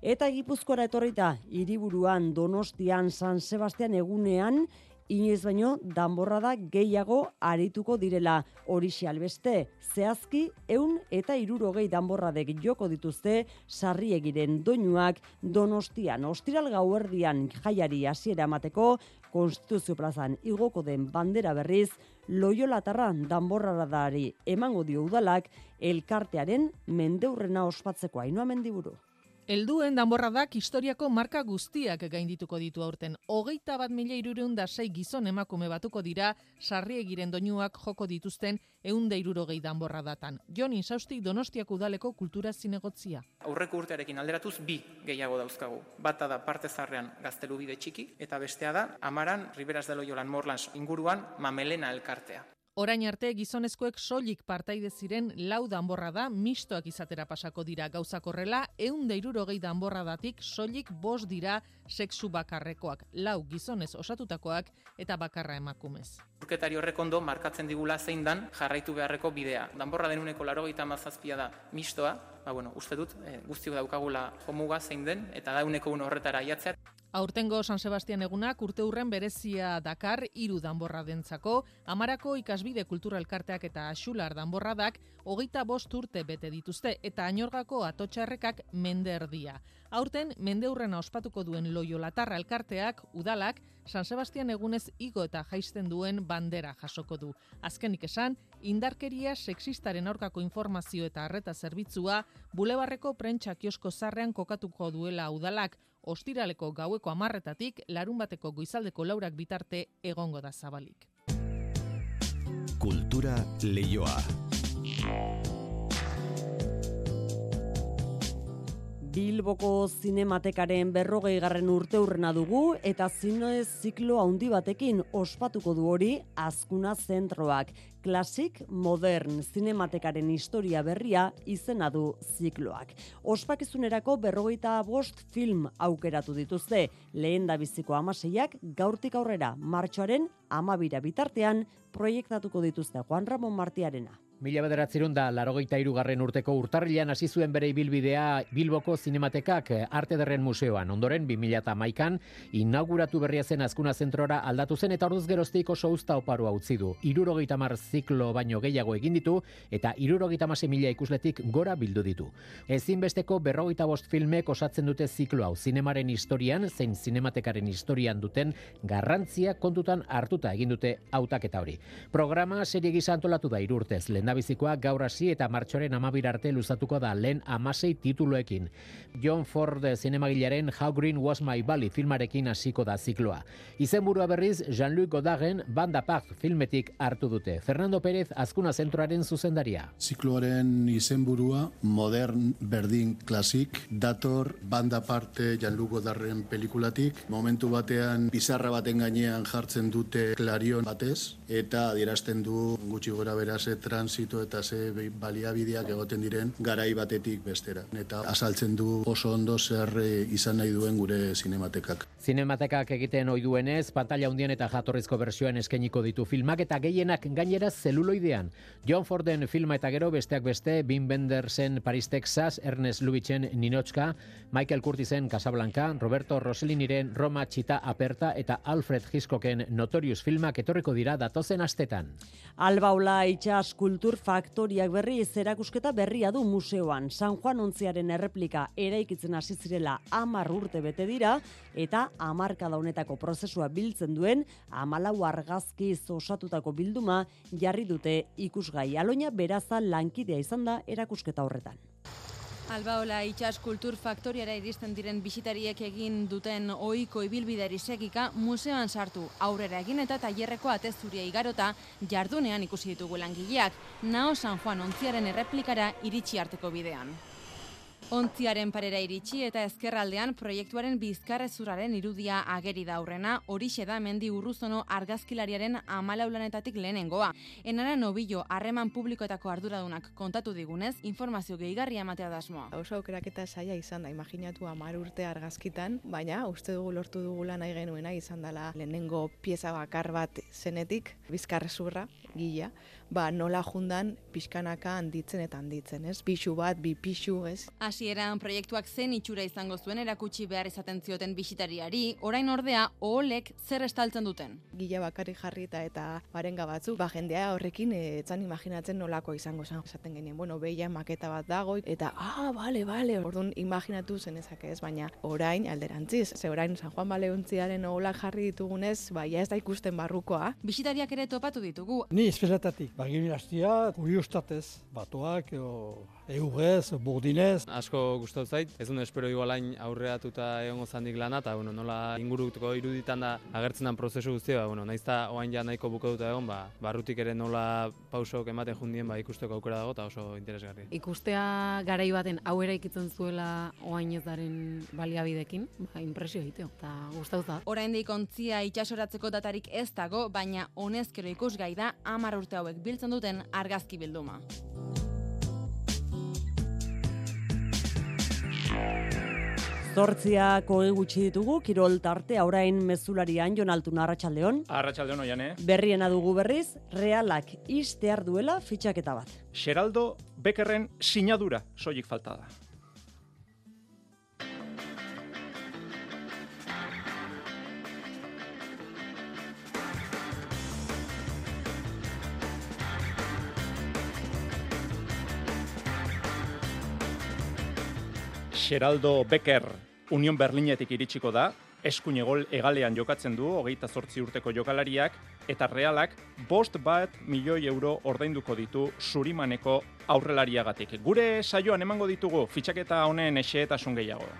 Eta gipuzkoara etorrita, hiriburuan Donostian San Sebastian egunean, inoiz baino danborrada gehiago arituko direla horixe albeste. Zehazki, eun eta irurogei danborradek joko dituzte sarriegiren doinuak donostian. Ostiral gauerdian jaiari hasiera emateko Konstituzio plazan igoko den bandera berriz, loiolatarra danborradari emango dio udalak elkartearen mendeurrena ospatzeko hainua mendiburu. Helduen danborradak historiako marka guztiak gaindituko ditu aurten. Hogeita bat mila irureun da sei gizon emakume batuko dira sarriegiren doinuak joko dituzten eunda irurogei danborradatan. Jon Insausti Donostiak udaleko kultura zinegotzia. Aurreko urtearekin alderatuz bi gehiago dauzkagu. Bata da parte zarrean gaztelu bide txiki eta bestea da amaran Riberas de Loyolan Morlans inguruan mamelena elkartea. Orain arte gizonezkoek soilik partaide ziren lau danborra da mistoak izatera pasako dira gauzak horrela ehun da hirurogei danborradatik soilik bost dira sexu bakarrekoak lau gizonez osatutakoak eta bakarra emakumez. Urketari horrek ondo markatzen digula zein dan jarraitu beharreko bidea. Danborra denuneko laro mazazpia da mistoa, ba, bueno, uste dut e, guztiok daukagula jomuga zein den eta dauneko un horretara iatzea. Aurtengo San Sebastian egunak urte hurren berezia Dakar hiru danborra dentzako, amarako ikasbide kulturalkarteak eta axular danborradak hogeita bost urte bete dituzte eta ainorgako atotxarrekak mende erdia. Aurten mende hurrena ospatuko duen loiolatarra elkarteak, udalak, San Sebastian egunez igo eta jaisten duen bandera jasoko du. Azkenik esan, indarkeria sexistaren aurkako informazio eta arreta zerbitzua, bulebarreko prentsa kiosko zarrean kokatuko duela udalak, ostiraleko gaueko amarretatik larun bateko goizaldeko laurak bitarte egongo da zabalik. Kultura leioa. Bilboko zinematekaren berrogei garren urte urrena dugu eta zinoez ziklo handi batekin ospatuko du hori azkuna zentroak. Klasik modern zinematekaren historia berria izena du zikloak. Ospakizunerako berrogeita bost film aukeratu dituzte. Lehen da biziko amaseiak gaurtik aurrera martxoaren amabira bitartean proiektatuko dituzte Juan Ramon Martiarena. Mila bederatzerun da, larogeita irugarren urteko urtarrilan hasi zuen bere ibilbidea Bilboko Zinematekak Arte Derren Museoan. Ondoren, 2000 maikan, inauguratu berria zen azkuna zentrora aldatu zen eta orduz geroztik oso usta oparua utzi du. Irurogeita mar ziklo baino gehiago egin ditu eta irurogeita mase mila ikusletik gora bildu ditu. Ezinbesteko berrogeita bost filmek osatzen dute ziklo hau. Zinemaren historian, zein zinematekaren historian duten garrantzia kontutan hartuta egin dute hautaketa hori. Programa serie gisa antolatu da irurtez, lehen lehendabizikoa gaur hasi eta martxoren amabir arte luzatuko da lehen amasei tituloekin. John Ford zinemagilaren How Green Was My Valley filmarekin hasiko da zikloa. Izenburua berriz Jean-Luc Godardren Banda Part filmetik hartu dute. Fernando Pérez azkuna zentroaren zuzendaria. Zikloaren izenburua modern berdin klasik dator Banda Parte Jean-Luc Godardren pelikulatik. Momentu batean bizarra baten gainean jartzen dute klarion batez eta adierazten du gutxi gora berase transi transitu eta ze baliabideak egoten diren garai batetik bestera. Eta asaltzen du oso ondo zer eh, izan nahi duen gure zinematekak. Zinematekak egiten ohi duenez, pantalla hundien eta jatorrizko bersioen eskainiko ditu filmak eta gehienak gainera zeluloidean. John Forden filma eta gero besteak beste, Wim Wendersen Paris, Texas, Ernest Lubitschen Ninochka, Michael Curtisen Casablanca, Roberto Rosselliniren Roma Chita Aperta eta Alfred Hitchcocken Notorious filmak etorriko dira datozen astetan. Albaula itxas kultur faktoriak berri zerakusketa berria du museoan. San Juan ontziaren erreplika eraikitzen hasi zirela amar urte bete dira eta amarka daunetako prozesua biltzen duen amalau argazki osatutako bilduma jarri dute ikusgai. Aloina beraza lankidea izan da erakusketa horretan. Albaola itxas kultur faktoriara iristen diren bisitariek egin duten ohiko ibilbidari segika museoan sartu aurrera egin eta tailerreko atezuria igarota jardunean ikusi ditugu langileak Nao San Juan ontziaren erreplikara iritsi arteko bidean. Ontziaren parera iritsi eta ezkerraldean proiektuaren bizkarrezurraren irudia ageri da aurrena, horixe da mendi urruzono argazkilariaren amalaulanetatik lehenengoa. Enara nobillo harreman publikoetako arduradunak kontatu digunez, informazio gehigarria ematea dasmoa. Oso aukeraketa saia izan da, imaginatu amar urte argazkitan, baina uste dugu lortu dugula nahi genuena izan dela lehenengo pieza bakar bat zenetik, bizkarrezurra, gila, ba nola jundan pixkanaka handitzen eta handitzen, ez? Pixu bat, bi pixu, ez? Hasieran proiektuak zen itxura izango zuen erakutsi behar izaten zioten bisitariari, orain ordea oholek zer estaltzen duten. Gila bakarrik jarrita eta barenga batzuk, ba jendea horrekin etzan imaginatzen nolako izango zen. Esaten genien, bueno, beia maketa bat dago eta ah, bale, bale. Orduan imaginatu zen ezak ez, baina orain alderantziz, ze orain San Juan Baleuntziaren oholak jarri ditugunez, ba ja ez da ikusten barrukoa. Bisitariak ere topatu ditugu. Ni espezatatik, bagin hastia, kuriostatez, batuak, o, Eurez, burdinez. Asko gustatu zait, ez duen espero igualain aurreatuta egongo zandik lana, eta bueno, nola ingurutuko iruditan da agertzen den prozesu guztia, ba, bueno, naiz da oain ja nahiko buko dut egon, ba, barrutik ere nola pausok ematen jundien ba, ikusteko aukera dago, eta oso interesgarri. Ikustea garai baten aurrera ikitzen zuela oain ez daren baliabidekin, ba, impresio egiteo, eta gustatu da. Orain ontzia itxasoratzeko datarik ez dago, baina honezkero ikusgai da amar urte hauek biltzen duten argazki bilduma. Zortziak hogei gutxi ditugu, Kirol tarte, aurain mezularian Jon Altuna Arratxaldeon. Arratxaldeon oian, eh? Berriena dugu berriz, realak iztear duela fitxaketa bat. Xeraldo Bekerren sinadura soilik falta da. Geraldo Becker Union Berlinetik iritsiko da, eskuin egol egalean jokatzen du, hogeita zortzi urteko jokalariak, eta realak bost bat milioi euro ordainduko ditu surimaneko aurrelariagatik. Gure saioan emango ditugu fitxaketa honen eseetasun gehiago.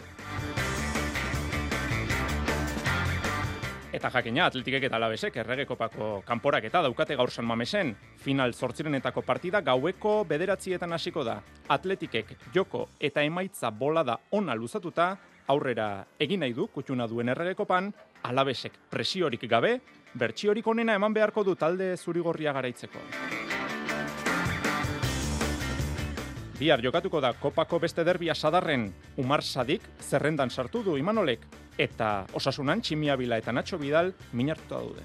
Eta jakina, atletikek eta alabesek erregekopako kanporak eta daukate gaur san mamesen. Final zortzirenetako partida gaueko bederatzietan hasiko da. Atletikek joko eta emaitza bola da ona luzatuta, aurrera egin nahi du kutxuna duen erregekopan, alabesek presiorik gabe, bertsiorik onena eman beharko du talde zurigorria garaitzeko. Bihar jokatuko da kopako beste derbia sadarren Umar Sadik zerrendan sartu du Imanolek eta osasunan Tximia Bila eta Nacho Bidal minartuta daude.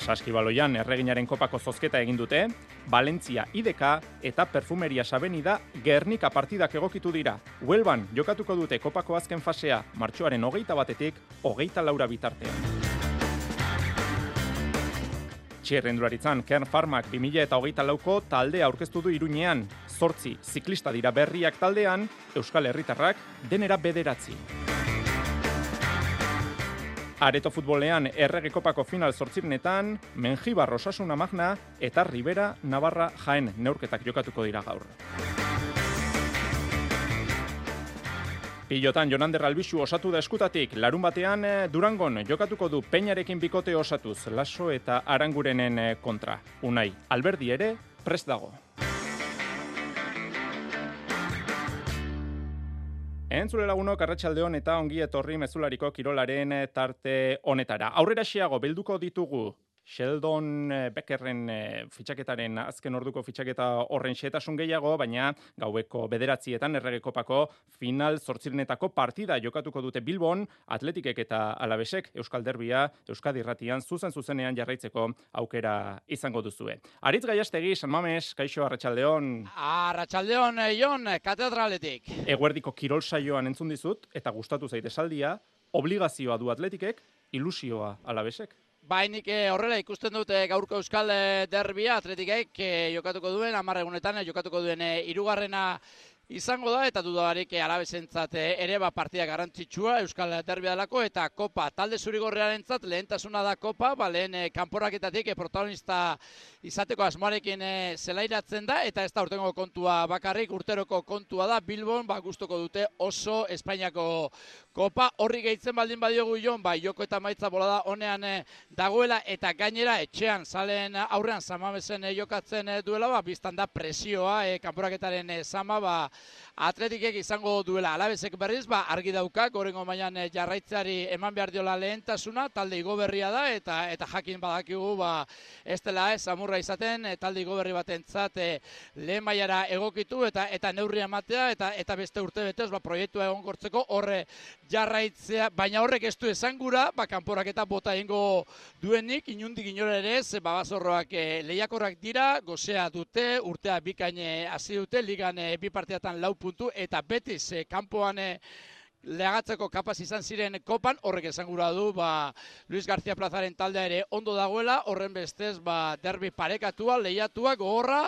Saskibaloian erreginaren kopako zozketa egin dute, Valentzia IDK eta Perfumeria Sabenida Gernika partidak egokitu dira. Huelban jokatuko dute kopako azken fasea martxoaren hogeita batetik hogeita laura bitartean. Txirrendularitzan, Kern Farmak 2000 eta hogeita lauko taldea aurkeztu du iruñean. Zortzi, ziklista dira berriak taldean, Euskal Herritarrak denera bederatzi. Areto futbolean erregekopako final zortzirenetan, Menjibar Rosasuna Magna eta Ribera Navarra Jaen neurketak jokatuko dira gaur. Pilotan Jonander Albixu osatu da eskutatik, larun batean eh, Durangon jokatuko du peinarekin bikote osatuz, laso eta arangurenen eh, kontra. Unai, alberdi ere, prest dago. Entzule lagunok arratsaldeon eta ongi etorri mezulariko kirolaren eh, tarte honetara. Aurrera xiago, bilduko ditugu Sheldon eh, Beckerren eh, fitxaketaren azken orduko fitxaketa horren xetasun gehiago, baina gaueko bederatzietan erregekopako final zortzirenetako partida jokatuko dute Bilbon, Atletikek eta Alabesek Euskal Derbia, Euskadi Irratian zuzen zuzenean jarraitzeko aukera izango duzue. Aritz Gaiastegi, San Mames, Kaixo Arratsaldeon. Arratsaldeon eh, Jon, katedraletik. Eguerdiko kirol saioan entzun dizut eta gustatu zaite saldia, obligazioa du Atletikek, ilusioa Alabesek. Bainik eh, horrela ikusten dute gaurko euskal eh, derbia atletikek eh, jokatuko duen, amarregunetan jokatuko duen irugarrena izango da eta dudarik alabesentzat ere ba partida garrantzitsua Euskal Derbia delako eta Kopa. Talde zurigorrearentzat lehentasuna da Kopa, ba lehen e, kanporaketatik e, protagonista izateko asmoarekin e, zelairatzen da eta ez da urtengo kontua bakarrik urteroko kontua da Bilbon ba gustoko dute oso Espainiako Kopa. Horri gehitzen baldin badiogu jon, bai joko eta maitza bolada honean dagoela eta gainera etxean salen aurrean samamesen jokatzen duela, ba, biztan da presioa e, kanporaketaren e, sama, ba, atletikek izango duela alabezek berriz, ba, argi dauka, gorengo mailan eh, jarraitzeari eman behar diola lehentasuna, talde igo berria da, eta eta jakin badakigu, ba, ez dela ez, amurra izaten, e, talde igo berri bat entzat, e, lehen maiara egokitu, eta eta neurria ematea, eta eta beste urte betez, ba, proiektua egon gortzeko, horre jarraitzea, baina horrek ez du esan gura, ba, kanporak eta bota ingo duenik, inundik inore ere ez, ba, bazorroak e, lehiakorrak dira, gozea dute, urtea bikaine hasi dute, ligan e, bi partiatan lau puntu eta betiz kanpoan leagatzeko kapaz izan ziren kopan, horrek esan gura du, ba, Luis García Plazaren taldea ere ondo dagoela, horren bestez, ba, derbi parekatua, lehiatua, gogorra,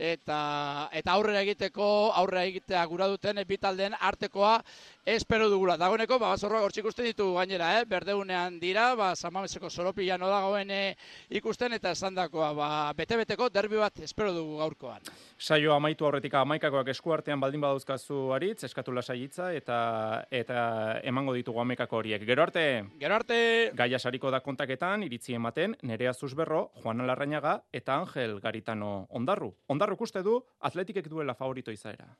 eta eta aurrera egiteko aurrera egitea gura duten bi artekoa espero dugula. Dagoeneko ba basorroa hortzik ikusten ditu gainera, eh? Berdeunean dira, ba Samameseko Soropilla no dagoen eh, ikusten eta esandakoa, ba bete-beteko derbi bat espero dugu gaurkoan. Saio amaitu aurretik amaikakoak eskuartean baldin badauzkazu aritz, eskatu lasaiitza eta eta emango ditugu amekako horiek. Gero arte. Gero arte. Gaia sariko da kontaketan iritzi ematen Nerea Zuzberro, Juan Larrañaga eta Angel Garitano Ondarru. Ondarru uste du atletikek duela favorito izaera.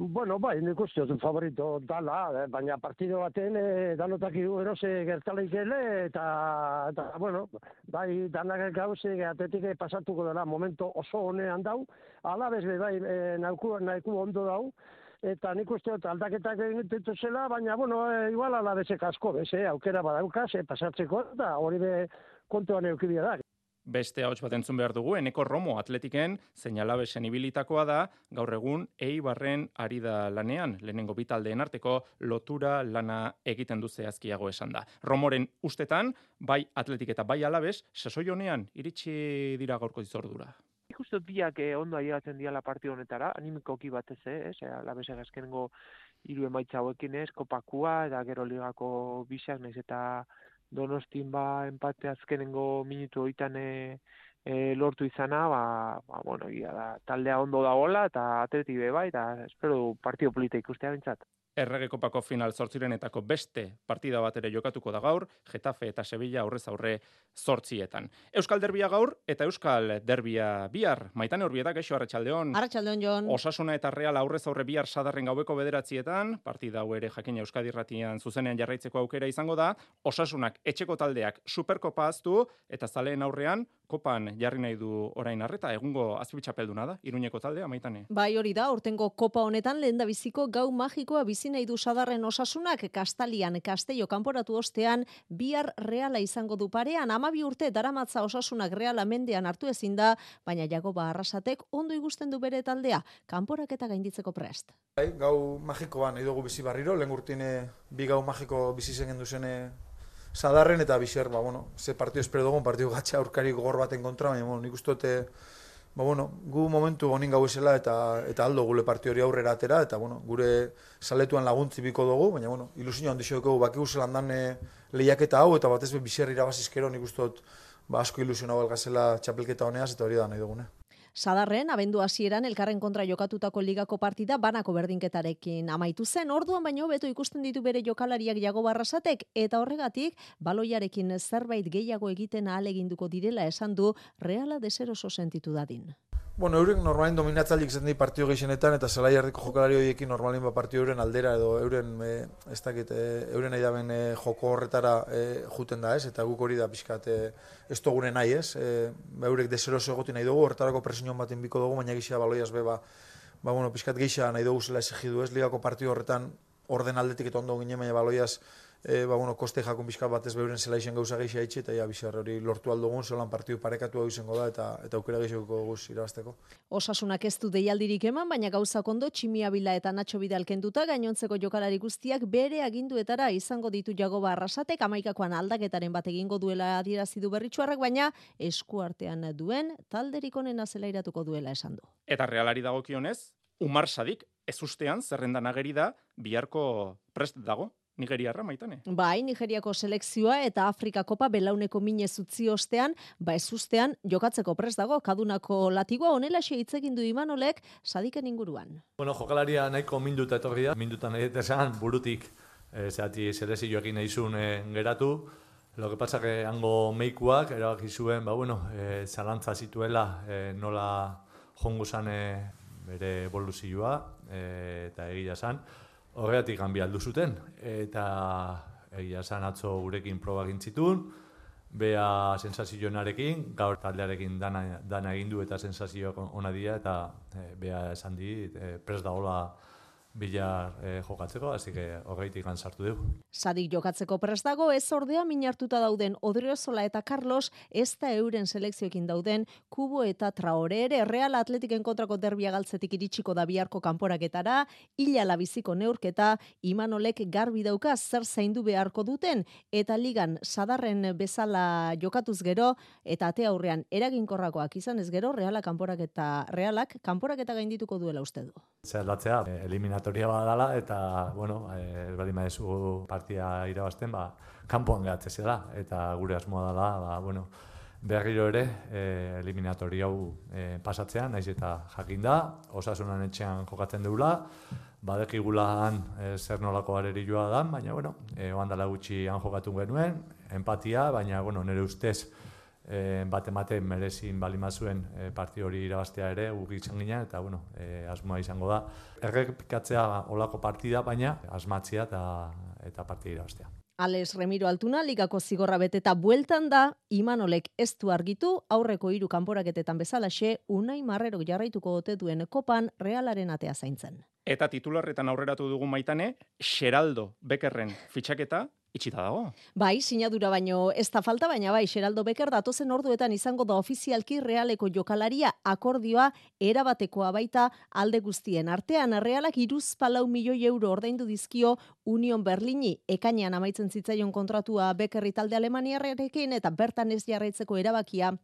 Bueno, bai, nik uste dut favorito dala, eh, baina partido baten eh, danotak iru erose gertaleik eta, eta, bueno, bai, danak gauze atletik pasatuko dela momento oso honean dau, alabez be, bai, eh, nauku, nauku ondo dau, eta nik uste dut aldaketak egin zela, baina, bueno, eh, igual alabezek asko, bez, eh, aukera badaukaz, eh, pasatzeko, eta hori be kontuan eukibia da beste hauts bat entzun behar dugu, eneko Romo atletiken zeinalabesen ibilitakoa da, gaur egun eibarren ari da lanean, lehenengo bitaldeen arteko lotura lana egiten du zehazkiago esan da. Romoren ustetan, bai atletik eta bai alabes, sasoi honean iritsi dira gaurko izordura. Justo biak eh, ondo aigatzen diala partio honetara, animikoki batez, eh, eh, alabese gazkenengo hiru emaitza hauekin ez, kopakua, eta gero ligako bisak, naiz eta donostin ba empate azkenengo minutu hoitan e, e, lortu izana, ba, ba bueno, da, taldea ondo dagoela eta atletik be bai, eta espero partio polita ikustea bintzat. Errege kopako final zortzirenetako beste partida bat ere jokatuko da gaur, Getafe eta Sevilla aurrez aurre zortzietan. Euskal Derbia gaur eta Euskal Derbia bihar. Maitan horbietak eixo Arratxaldeon. Arratxaldeon, Jon. Osasuna eta Real aurrez aurre bihar sadarren gaueko bederatzietan, partida hau ere jakina Euskadi Ratian zuzenean jarraitzeko aukera izango da, Osasunak etxeko taldeak superkopa aztu eta zaleen aurrean kopan jarri nahi du orain arreta, egungo azpitxapelduna da, iruñeko taldea, maitane. Bai hori da, ortengo kopa honetan lehen biziko gau magikoa bizi nahi du sadarren osasunak kastalian kasteio kanporatu ostean bihar reala izango du parean, amabi urte daramatza osasunak reala mendean hartu ezin da, baina jago arrasatek ondo igusten du bere taldea, kanporak eta gainditzeko prest. Bai, gau magikoa nahi dugu bizi barriro, lehen urtine bi gau magiko bizi zen duzene sadarren eta biser, ba, bueno, ze partio espero dugun, partio gatxa aurkari gogor baten kontra, baina, bueno, nik uste dute, ba, bueno, gu momentu honin gau esela eta, eta aldo gule partio hori aurrera atera, eta, bueno, gure saletuan laguntzi biko dugu, baina, bueno, ilusio handi dugu, baki guzelan dan lehiaketa hau, eta batez be biser irabazizkero nik uste dut, ba, asko ilusio nago elgazela txapelketa honeaz, eta hori da nahi dugune. Sadarren, abendu hasieran elkarren kontra jokatutako ligako partida banako berdinketarekin amaitu zen. Orduan baino beto ikusten ditu bere jokalariak jago barrasatek eta horregatik baloiarekin zerbait gehiago egiten ahal eginduko direla esan du reala deseroso sentitu dadin. Bueno, euren normalin dominatzailik zen di partio gehienetan eta zelai erdiko jokalari horiekin normalin ba partio euren aldera edo euren e, ez dakit, e, euren nahi e, joko horretara e, juten da ez? Eta guk hori da pixkat e, ez dugune nahi ez? E, ba, eurek deseroso egoti nahi dugu horretarako presionion baten biko dugu baina gisa baloiaz be ba, bueno, pixkat gisa nahi dugu zela esegidu ez? Ligako partio horretan orden aldetik eta ondo ginen baina baloiaz e, ba, bueno, koste jakun bizka batez beuren zela izen gauza gehi haitxe, eta ja, bizar hori lortu aldugun, zelan partidu parekatu hau izango da, eta eta aukera gehiago guz irabazteko. Osasunak ez du deialdirik eman, baina gauza kondo Tximia Bila eta Nacho Bidal kenduta gainontzeko jokalari guztiak bere aginduetara izango ditu Jagoba Arrasatek amaikakoan aldaketaren bat egingo duela adierazi du berritxuarrak, baina eskuartean duen talderik onena zela iratuko duela esan du. Eta realari dagokionez, Umar Sadik ez ustean zerrendan ageri da biharko prest dago. Nigeriarra maitane. Bai, Nigeriako selekzioa eta Afrika Kopa belauneko minez utzi ostean, ba ez ustean jokatzeko pres dago, kadunako latigoa onela hitz egin du Imanolek sadiken inguruan. Bueno, jokalaria nahiko minduta etorri da, minduta nahi esan burutik e, zehati zerezioekin nahi zuen e, geratu. Lo que pasa que hango meikuak erabaki zuen, ba bueno, e, zalantza zituela e, nola jongo zan bere evoluzioa e, eta egia zan horregatik ganbi aldu zuten, eta egia esan atzo gurekin proba gintzitun, bea sensazionarekin, gaur taldearekin dana, dana egin du eta sensazio ona dira, eta e, bea esan di, e, pres da hola bilar e, jokatzeko, hasi que horreitik sartu dugu. Sadik jokatzeko prest dago, ez ordea minartuta dauden Odriozola eta Carlos, ez da euren selekzioekin dauden Kubo eta Traore ere Real Atletiken kontrako derbia galtzetik iritsiko da biharko kanporaketara, ila labiziko neurketa, Imanolek garbi dauka zer zaindu beharko duten, eta ligan sadarren bezala jokatuz gero, eta ate aurrean eraginkorrakoak izan ez gero, Reala kanporaketa, Realak kanporaketa gaindituko duela uste du. Zer datzea, eliminatu eliminatoria badala eta bueno, eh bali maezu partia irabazten, ba kanpoan gehatzen zela eta gure asmoa dela, ba bueno, berriro ere e, eliminatori hau e, pasatzea, naiz eta jakin da, osasunan etxean jokatzen deula, badekigula han e, zer nolako areri joa da, baina bueno, e, oandala gutxi han jokatu genuen, empatia, baina bueno, nire ustez, e, bat ematen merezin balimazuen e, parti hori irabaztea ere ugitzen ginen, eta bueno, e, asmoa izango da. Errepikatzea olako partida, baina asmatzea eta, eta partida irabaztea. Alex Remiro Altuna ligako zigorra beteta bueltan da, Imanolek ez du argitu, aurreko hiru kanporaketetan bezalaxe, Unai Marrero jarraituko ote duen kopan realaren atea zaintzen. Eta titularretan aurreratu dugu maitane, Xeraldo Bekerren fitxaketa, itxita dago. Bai, sinadura baino ez da falta, baina bai, Xeraldo Becker datozen orduetan izango da ofizialki realeko jokalaria akordioa erabatekoa baita alde guztien. Artean, realak iruz palau milioi euro ordaindu dizkio Union Berlini ekainean amaitzen zitzaion kontratua Beckerri talde Alemaniarrekin eta bertan ez jarraitzeko erabakia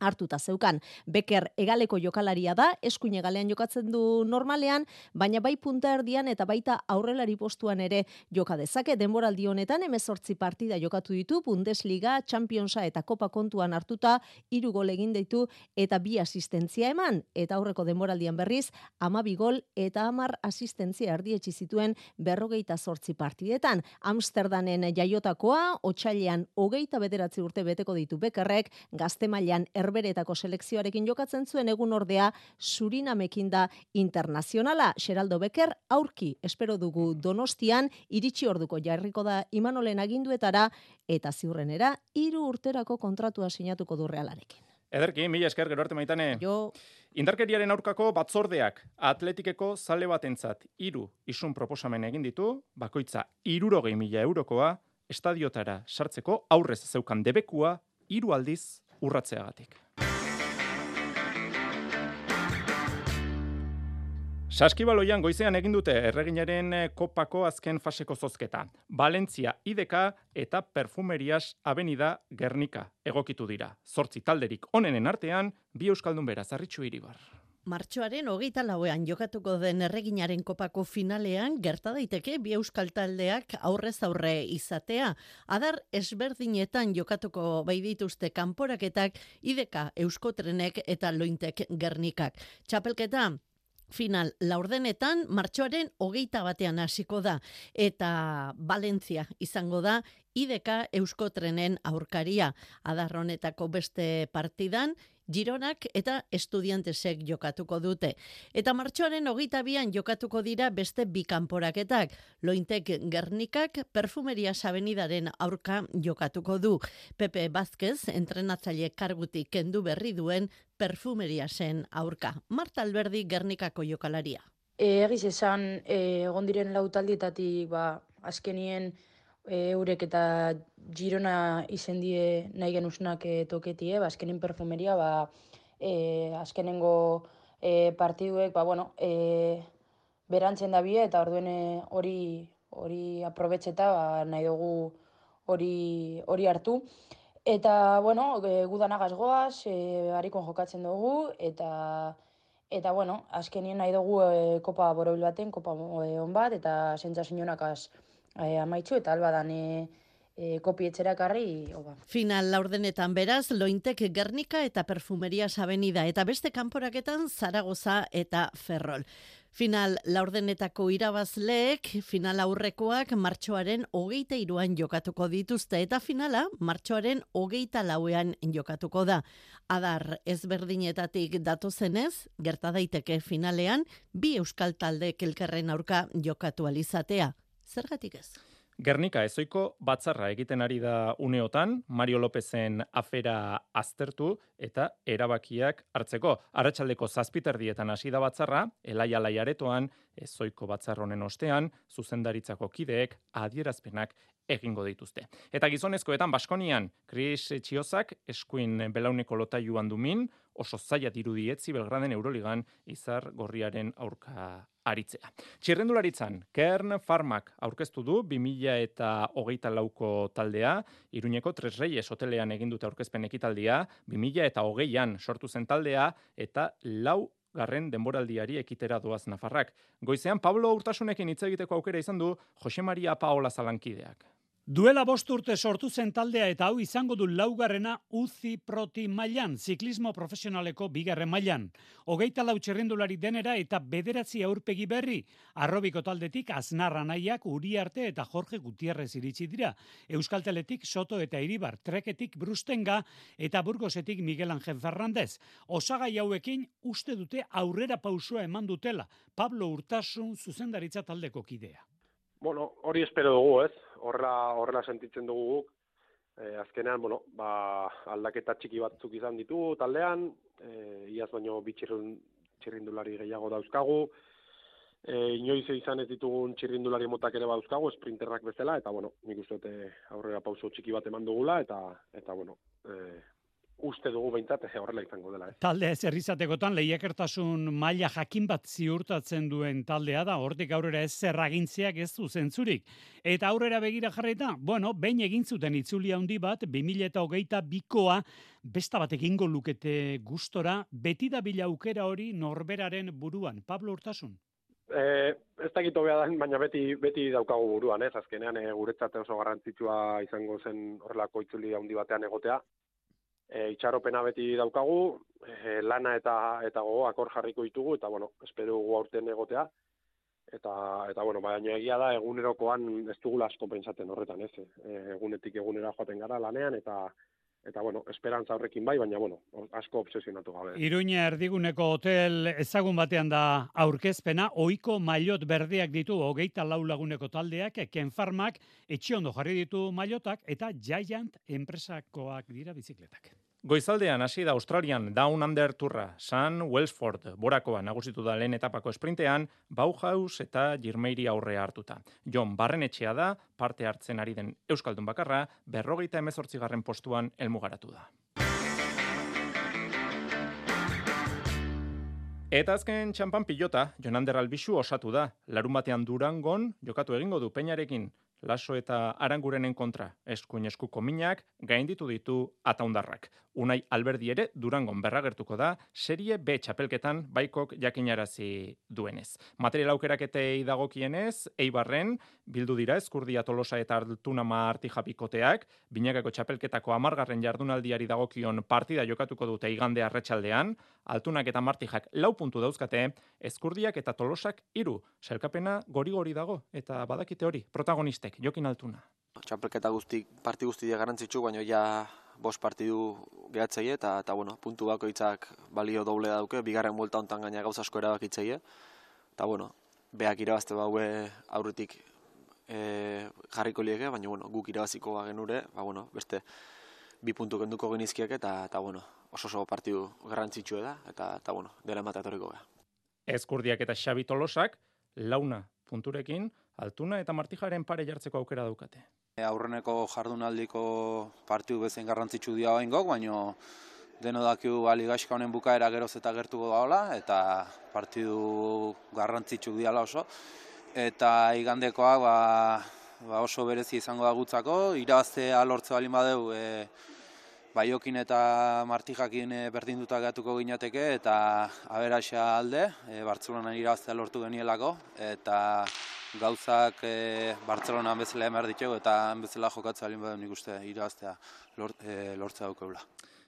hartuta zeukan. Beker egaleko jokalaria da, eskuin egalean jokatzen du normalean, baina bai punta erdian eta baita aurrelari postuan ere joka dezake. Denboraldi honetan emezortzi partida jokatu ditu, Bundesliga, Championsa eta Kopa kontuan hartuta, hiru gol egin ditu eta bi asistentzia eman. Eta aurreko denboraldian berriz, ama gol eta amar asistentzia erdietsi zituen berrogeita sortzi partidetan. Amsterdanen jaiotakoa, hogeita bederatzi urte beteko ditu bekerrek, gazte mailan herberetako selekzioarekin jokatzen zuen egun ordea Surinamekin da internazionala. Xeraldo Becker aurki espero dugu Donostian iritsi orduko jarriko da Imanolen aginduetara eta ziurrenera hiru urterako kontratua sinatuko du Realarekin. Ederki, mila esker gero arte maitane. Jo. Indarkeriaren aurkako batzordeak atletikeko zale batentzat hiru isun proposamen egin ditu, bakoitza irurogei mila eurokoa, estadiotara sartzeko aurrez zeukan debekua, hiru aldiz urratzeagatik. Saskibaloian goizean egin dute erreginaren kopako azken faseko zozketa. Valentzia IDK eta Perfumerias Avenida Gernika egokitu dira. Zortzi talderik onenen artean, bi euskaldun bera, zarritxu iribar. Martxoaren hogeita lauean jokatuko den erreginaren kopako finalean gerta daiteke bi euskal taldeak aurrez aurre izatea. Adar esberdinetan jokatuko bai dituzte kanporaketak ideka euskotrenek eta lointek gernikak. Txapelketa final laurdenetan martxoaren hogeita batean hasiko da eta Valentzia izango da ideka euskotrenen aurkaria adarronetako beste partidan Gironak eta estudiantesek jokatuko dute. Eta martxoaren hogeita bian jokatuko dira beste bikanporaketak. Lointek Gernikak perfumeria sabenidaren aurka jokatuko du. Pepe Bazquez, entrenatzaile kargutik kendu berri duen perfumeria zen aurka. Marta Alberdi Gernikako jokalaria. E, egiz esan, e, egon diren lautaldietatik, ba, azkenien eurek eta Girona izen die nahi genuznak e, toketie, ba, azkenen perfumeria, ba, e, azkenengo e, partiduek, ba, bueno, e, berantzen da bie, eta orduen hori hori aprobetxeta ba, nahi dugu hori hori hartu. Eta, bueno, e, gudanagaz goaz, e, harikon jokatzen dugu, eta, eta bueno, azkenien nahi dugu e, kopa borobil baten, kopa e, on bat, eta zentza sinonakaz e, amaitzu, eta albadan e, e, kopi etxerakarri. Oba. Final laurdenetan beraz, lointek Gernika eta Perfumeria Sabenida, eta beste kanporaketan Zaragoza eta Ferrol. Final laurdenetako irabazleek, final aurrekoak martxoaren hogeita iruan jokatuko dituzte, eta finala martxoaren hogeita lauean jokatuko da. Adar ezberdinetatik datozenez, gerta daiteke finalean, bi euskal talde kelkerren aurka jokatu alizatea. Zergatik ez? Gernika ezoiko batzarra egiten ari da uneotan, Mario Lopezen afera aztertu eta erabakiak hartzeko. Arratxaldeko zazpiterdietan hasi da batzarra, elai alai aretoan, ezoiko batzarronen ostean, zuzendaritzako kideek adierazpenak egingo dituzte. Eta gizonezkoetan Baskonian, Chris Txiozak eskuin belauneko lota joan dumin, oso zaila dirudietzi Belgraden Euroligan izar gorriaren aurka aritzea. Txirrendularitzan, Kern Farmak aurkeztu du 2000 eta hogeita lauko taldea, Iruñeko Tres Reyes hotelean egin dute aurkezpen ekitaldia, 2000 eta hogeian sortu zen taldea, eta lau garren denboraldiari ekitera doaz Nafarrak. Goizean, Pablo Urtasunekin hitz egiteko aukera izan du Jose Maria Paola Zalankideak. Duela bost urte sortu zen taldea eta hau izango du laugarrena UCI Proti mailan, ziklismo profesionaleko bigarren mailan. Hogeita lau txerrendulari denera eta bederatzi aurpegi berri. Arrobiko taldetik aznarra nahiak Uriarte eta Jorge Gutierrez iritsi dira. Euskalteletik Soto eta Iribar, Treketik Brustenga eta Burgosetik Miguel Ángel Ferrandez. Osagai hauekin uste dute aurrera pausua eman dutela. Pablo Urtasun zuzendaritza taldeko kidea. Bueno, hori espero dugu, ez? Horra, horrela sentitzen dugu guk. E, azkenean, bueno, ba, aldaketa txiki batzuk izan ditu taldean, e, iaz baino bitxirrun txirrindulari gehiago dauzkagu, e, inoiz izan ez ditugun txirrindulari motak ere dauzkagu, sprinterrak bezala, eta, bueno, nik uste aurrera pauso txiki bat eman dugula, eta, eta bueno, e, uste dugu behintzat eh, horrela izango dela. Eh? Talde ez errizatekotan lehiakertasun maila jakin bat ziurtatzen duen taldea da, hortik aurrera ez zerragintziak ez du zentzurik. Eta aurrera begira jarreta, bueno, behin egin zuten itzuli handi bat, 2008 bikoa, besta bat egingo lukete gustora, beti da bila aukera hori norberaren buruan. Pablo Urtasun? E, ez da gito da, baina beti, beti daukagu buruan, ez? Azkenean, e, guretzat oso garrantzitsua izango zen horrelako itzuli handi batean egotea e, itxaropena beti daukagu, e, lana eta eta gogoak hor jarriko ditugu eta bueno, espero dugu aurten egotea. Eta eta bueno, baina egia da egunerokoan ez dugula asko pentsatzen horretan, ez? E, egunetik egunera joaten gara lanean eta eta bueno, esperantza horrekin bai, baina bueno, asko obsesionatu gabe. Iruña erdiguneko hotel ezagun batean da aurkezpena, ohiko maillot berdeak ditu hogeita lau laguneko taldeak, Ken Farmak etxe ondo jarri ditu mailotak eta Giant enpresakoak dira bizikletak. Goizaldean hasi da Australian Down Under Tourra, San Wellsford, borakoa nagusitu da lehen etapako esprintean, Bauhaus eta Girmeiri aurrea hartuta. Jon Barrenetxea da, parte hartzen ari den Euskaldun bakarra, berrogeita emezortzigarren postuan elmugaratu da. Eta azken txampan pilota, Jonander Albizu osatu da. Larun batean durangon, jokatu egingo du peinarekin, laso eta arangurenen kontra, eskuin eskuko minak, gainditu ditu ataundarrak. Unai Alberdi ere Durangon berragertuko da serie B txapelketan baikok jakinarazi duenez. Material aukeraketei dagokienez, Eibarren bildu dira Eskurdia Tolosa eta Altuna Marti Japikoteak, binakako txapelketako amargarren jardunaldiari dagokion partida jokatuko dute igande arretsaldean, Altunak eta Martijak lau puntu dauzkate, Eskurdiak eta Tolosak hiru. Selkapena gori-gori dago eta badakite hori protagonistek Jokin Altuna. Txapelketa guzti, parti guzti garrantzitsu, baina ja bost partidu gehatzeie, eta, eta bueno, puntu bakoitzak balio doble dauke, bigarren buelta hontan gaina gauza asko erabakitzeie, eta bueno, beak irabazte baue aurretik e, jarriko lieke, baina bueno, guk irabaziko bagen ure, ba, bueno, beste bi puntu kenduko genizkiak, eta, eta bueno, oso oso partidu garrantzitsua da, eta, eta bueno, dela emateatoriko gara. Ezkurdiak eta Xabi Tolosak, launa punturekin, altuna eta martijaren pare jartzeko aukera daukate. Aurreneko jardunaldiko partiu bezen garrantzitsu dira oaingok, baino deno dakiu bali honen bukaera geroz eta gertuko daola, eta partidu garrantzitsu diala oso. Eta igandekoa ba, ba oso berezi izango da gutzako, irabaztea lortze balin badeu, e, Baiokin eta Martijakin e, berdinduta gehatuko ginateke eta aberaxa alde, e, Bartzelonan irabaztea lortu genielako, eta gauzak e, Bartzelonan bezala emar ditugu eta bezala jokatzea alin badeu nik uste irabaztea lort, e, lortzea daukeula.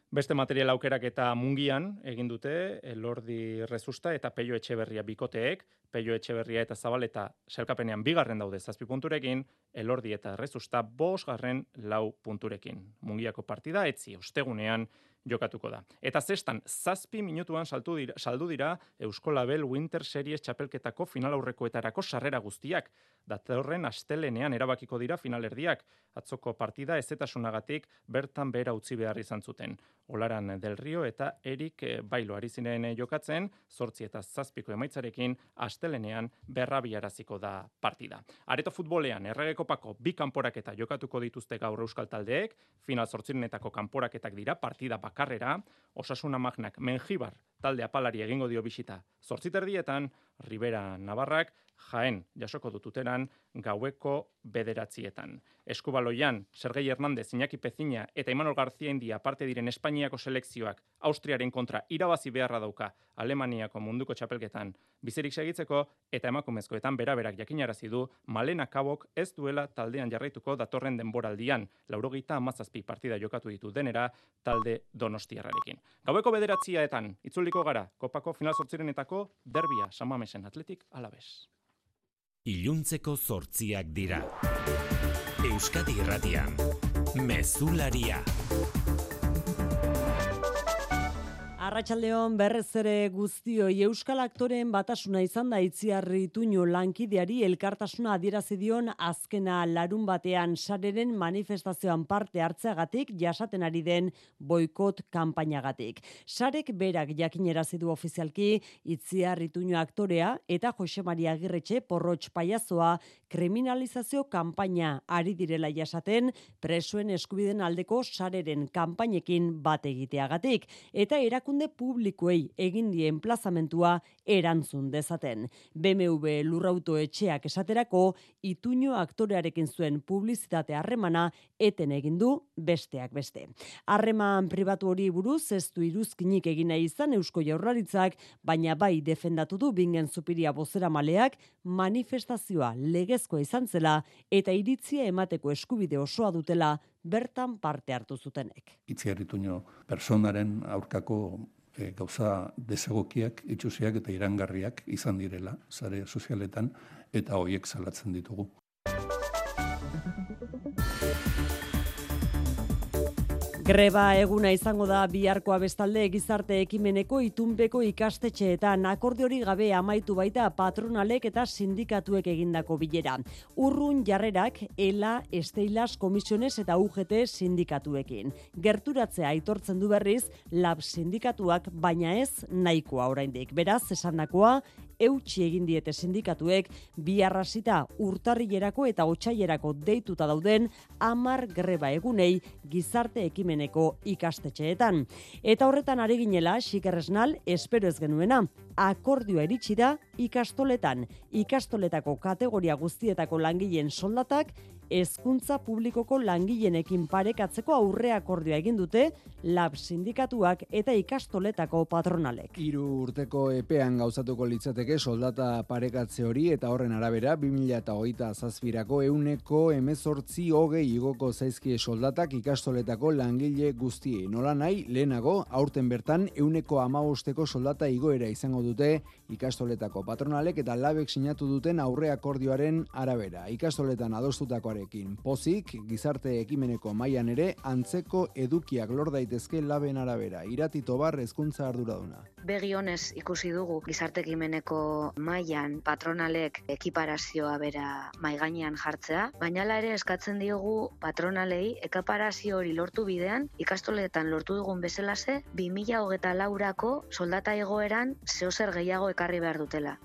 Beste material aukerak eta mungian egin dute Elordi Rezusta eta Peio Etxeberria bikoteek, Peio Etxeberria eta Zabaleta selkapenean bigarren daude zazpi punturekin, Elordi eta Rezusta bosgarren lau punturekin. Mungiako partida etzi ostegunean jokatuko da. Eta zestan, zazpi minutuan saltu dira, saldu dira Eusko Label Winter Series txapelketako final aurrekoetarako sarrera guztiak. Datorren astelenean erabakiko dira finalerdiak. Atzoko partida ezetasunagatik bertan bera utzi behar izan zuten. Olaran del Rio eta Erik Bailo ari ziren jokatzen, zortzi eta zazpiko emaitzarekin astelenean berrabiaraziko da partida. Areto futbolean erregekopako bi kanporaketa jokatuko dituzte gaur euskal taldeek, final zortzirenetako kanporaketak dira partida bakarrera, osasuna magnak menjibar talde apalari egingo dio bisita zortziterdietan, Ribera Navarrak, jaen jasoko dututeran gaueko bederatzietan. Eskubaloian, Sergei Hernandez, Iñaki Pezina eta Imanol Garzia India parte diren Espainiako selekzioak Austriaren kontra irabazi beharra dauka Alemaniako munduko txapelketan bizerik segitzeko eta emakumezkoetan beraberak jakinarazi du Malena Kabok ez duela taldean jarraituko datorren denboraldian. Laurogeita amazazpi partida jokatu ditu denera talde donostiarrarekin. Gaueko bederatziaetan, itzuliko gara, kopako final sortzirenetako derbia samamesen atletik alabez iluntzeko zortziak dira. Euskadi irratian, mezularia. Arratxaldeon berrez ere guztioi Euskal Aktoreen batasuna izan da itziarri tuño lankideari elkartasuna adierazi dion azkena larun batean sareren manifestazioan parte hartzeagatik jasaten ari den boikot kanpainagatik. Sarek berak jakinerazi du ofizialki itziarri tuño aktorea eta Jose Maria Agirretxe porrotx paiazoa kriminalizazio kanpaina ari direla jasaten presuen eskubiden aldeko sareren kanpainekin bat egiteagatik eta erakunde publikoei egin die enplazamentua erantzun dezaten. BMW lurrauto etxeak esaterako ituño aktorearekin zuen publizitate harremana eten egin du besteak beste. Harreman pribatu hori buruz ez du iruzkinik egina izan Eusko Jaurlaritzak, baina bai defendatu du bingen zupiria bozera maleak manifestazioa legezkoa izan zela eta iritzia emateko eskubide osoa dutela bertan parte hartu zutenek. Itziarrituño personaren aurkako e, gauza desegokiak, itxusiak eta irangarriak izan direla, zare sozialetan, eta hoiek salatzen ditugu. Greba eguna izango da biharkoa bestalde gizarte ekimeneko itunpeko ikastetxeetan akordiori gabe amaitu baita patronalek eta sindikatuek egindako bilera. Urrun jarrerak ELA, Esteilas, Komisiones eta UGT sindikatuekin. Gerturatzea aitortzen du berriz lab sindikatuak baina ez nahikoa oraindik. Beraz, esandakoa eutxi egin diete sindikatuek bi arrasita urtarrilerako eta otsailerako deituta dauden amar greba egunei gizarte ekimeneko ikastetxeetan. Eta horretan ari ginela, xikerresnal, espero ez genuena, akordioa eritsi da ikastoletan. Ikastoletako kategoria guztietako langileen soldatak hezkuntza publikoko langilenekin parekatzeko aurre akordioa egin dute lab sindikatuak eta ikastoletako patronalek. Hiru urteko epean gauzatuko litzateke soldata parekatze hori eta horren arabera 2008 zazpirako euneko emezortzi hogei igoko zaizkie soldatak ikastoletako langile guztiei. Nola nahi, lehenago, aurten bertan euneko amagosteko soldata igoera izango dute ikastoletako patronalek eta labek sinatu duten aurre akordioaren arabera. Ikastoletan adostutakoaren Pozik, Pozik, gizarte ekimeneko mailan ere, antzeko edukiak lor daitezke laben arabera. Irati tobar ezkuntza arduraduna. Begi ikusi dugu gizarte ekimeneko mailan patronalek ekiparazioa bera maigainean jartzea, baina ere eskatzen diogu patronalei ekaparazio hori lortu bidean, ikastoletan lortu dugun bezalase, 2008 laurako soldata egoeran zehozer gehiago ekarri behar dutela.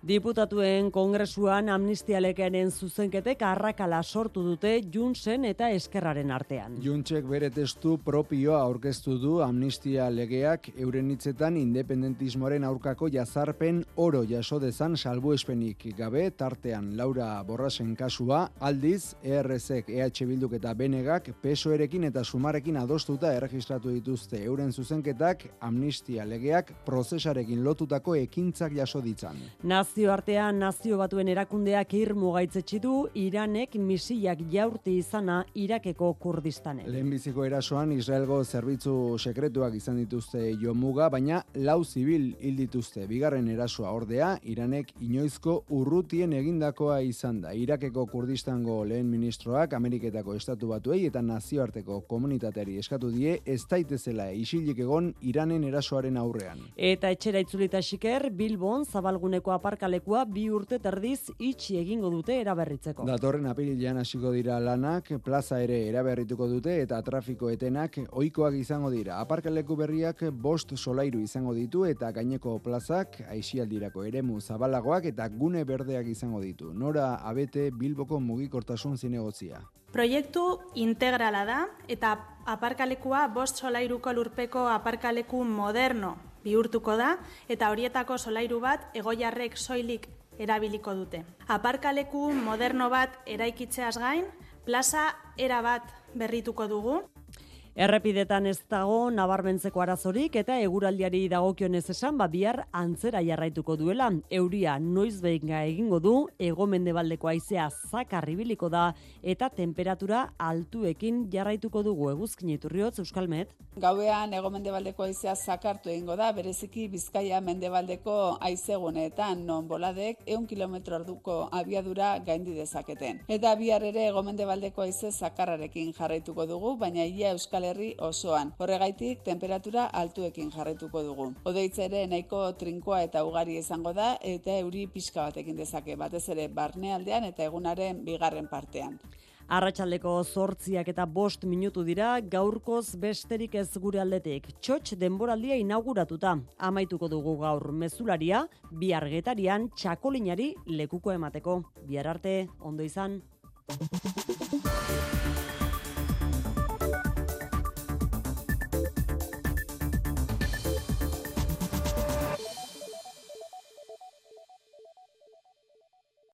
Diputatuen kongresuan amnistialekearen zuzenketek arrakala sortu dute Junsen eta Eskerraren artean. Juntsek bere testu propioa aurkeztu du amnistia legeak euren hitzetan independentismoaren aurkako jazarpen oro jaso dezan salbuespenik gabe tartean. Laura Borrasen kasua aldiz ERSek EH Bilduk eta Benegak pesoerekin eta sumarekin adostuta erregistratu dituzte. Euren zuzenketak amnistia legeak prozesarekin lotutako ekintzak jaso ditzan nazioartean nazio batuen erakundeak irmu gaitzetsi du Iranek misiak jaurti izana Irakeko Kurdistanen. Lehenbiziko erasoan Israelgo zerbitzu sekretuak izan dituzte jomuga, baina lau zibil hil dituzte. Bigarren erasoa ordea, Iranek inoizko urrutien egindakoa izan da. Irakeko Kurdistango lehen ministroak Ameriketako estatu batuei eta nazioarteko komunitateari eskatu die ez daitezela isilik egon Iranen erasoaren aurrean. Eta etxera itzulita xiker, Bilbon zabalguneko apark aparkalekua bi urte terdiz itxi egingo dute eraberritzeko. Datorren apirilean hasiko dira lanak, plaza ere eraberrituko dute eta trafiko etenak ohikoak izango dira. Aparkaleku berriak bost solairu izango ditu eta gaineko plazak aixialdirako eremu zabalagoak eta gune berdeak izango ditu. Nora abete Bilboko mugikortasun zinegozia. Proiektu integrala da eta aparkalekua bost solairuko lurpeko aparkaleku moderno bihurtuko da eta horietako solairu bat egoiarrek soilik erabiliko dute. Aparkaleku moderno bat eraikitzeaz gain, plaza era bat berrituko dugu. Errepidetan ez dago nabarmentzeko arazorik eta eguraldiari dagokionez esan ba bihar antzera jarraituko duela. Euria noiz behinga egingo du, ego mendebaldeko aizea zakarribiliko da eta temperatura altuekin jarraituko dugu eguzkin iturriotz Euskalmet. Gauean ego mendebaldeko aizea zakartu egingo da, bereziki bizkaia mendebaldeko aizeguneetan non boladek eun kilometro arduko abiadura gaindi dezaketen. Eta bihar ere ego mendebaldeko aize zakarrarekin jarraituko dugu, baina ia Euskal Euskal Herri osoan. Horregaitik temperatura altuekin jarretuko dugu. Odeitza ere nahiko trinkoa eta ugari izango da eta euri pixka batekin dezake batez ere barnealdean eta egunaren bigarren partean. Arratxaldeko zortziak eta bost minutu dira, gaurkoz besterik ez gure aldetik. Txotx denboraldia inauguratuta. Amaituko dugu gaur mezularia, bihar getarian txakolinari lekuko emateko. Bihar arte, ondo izan.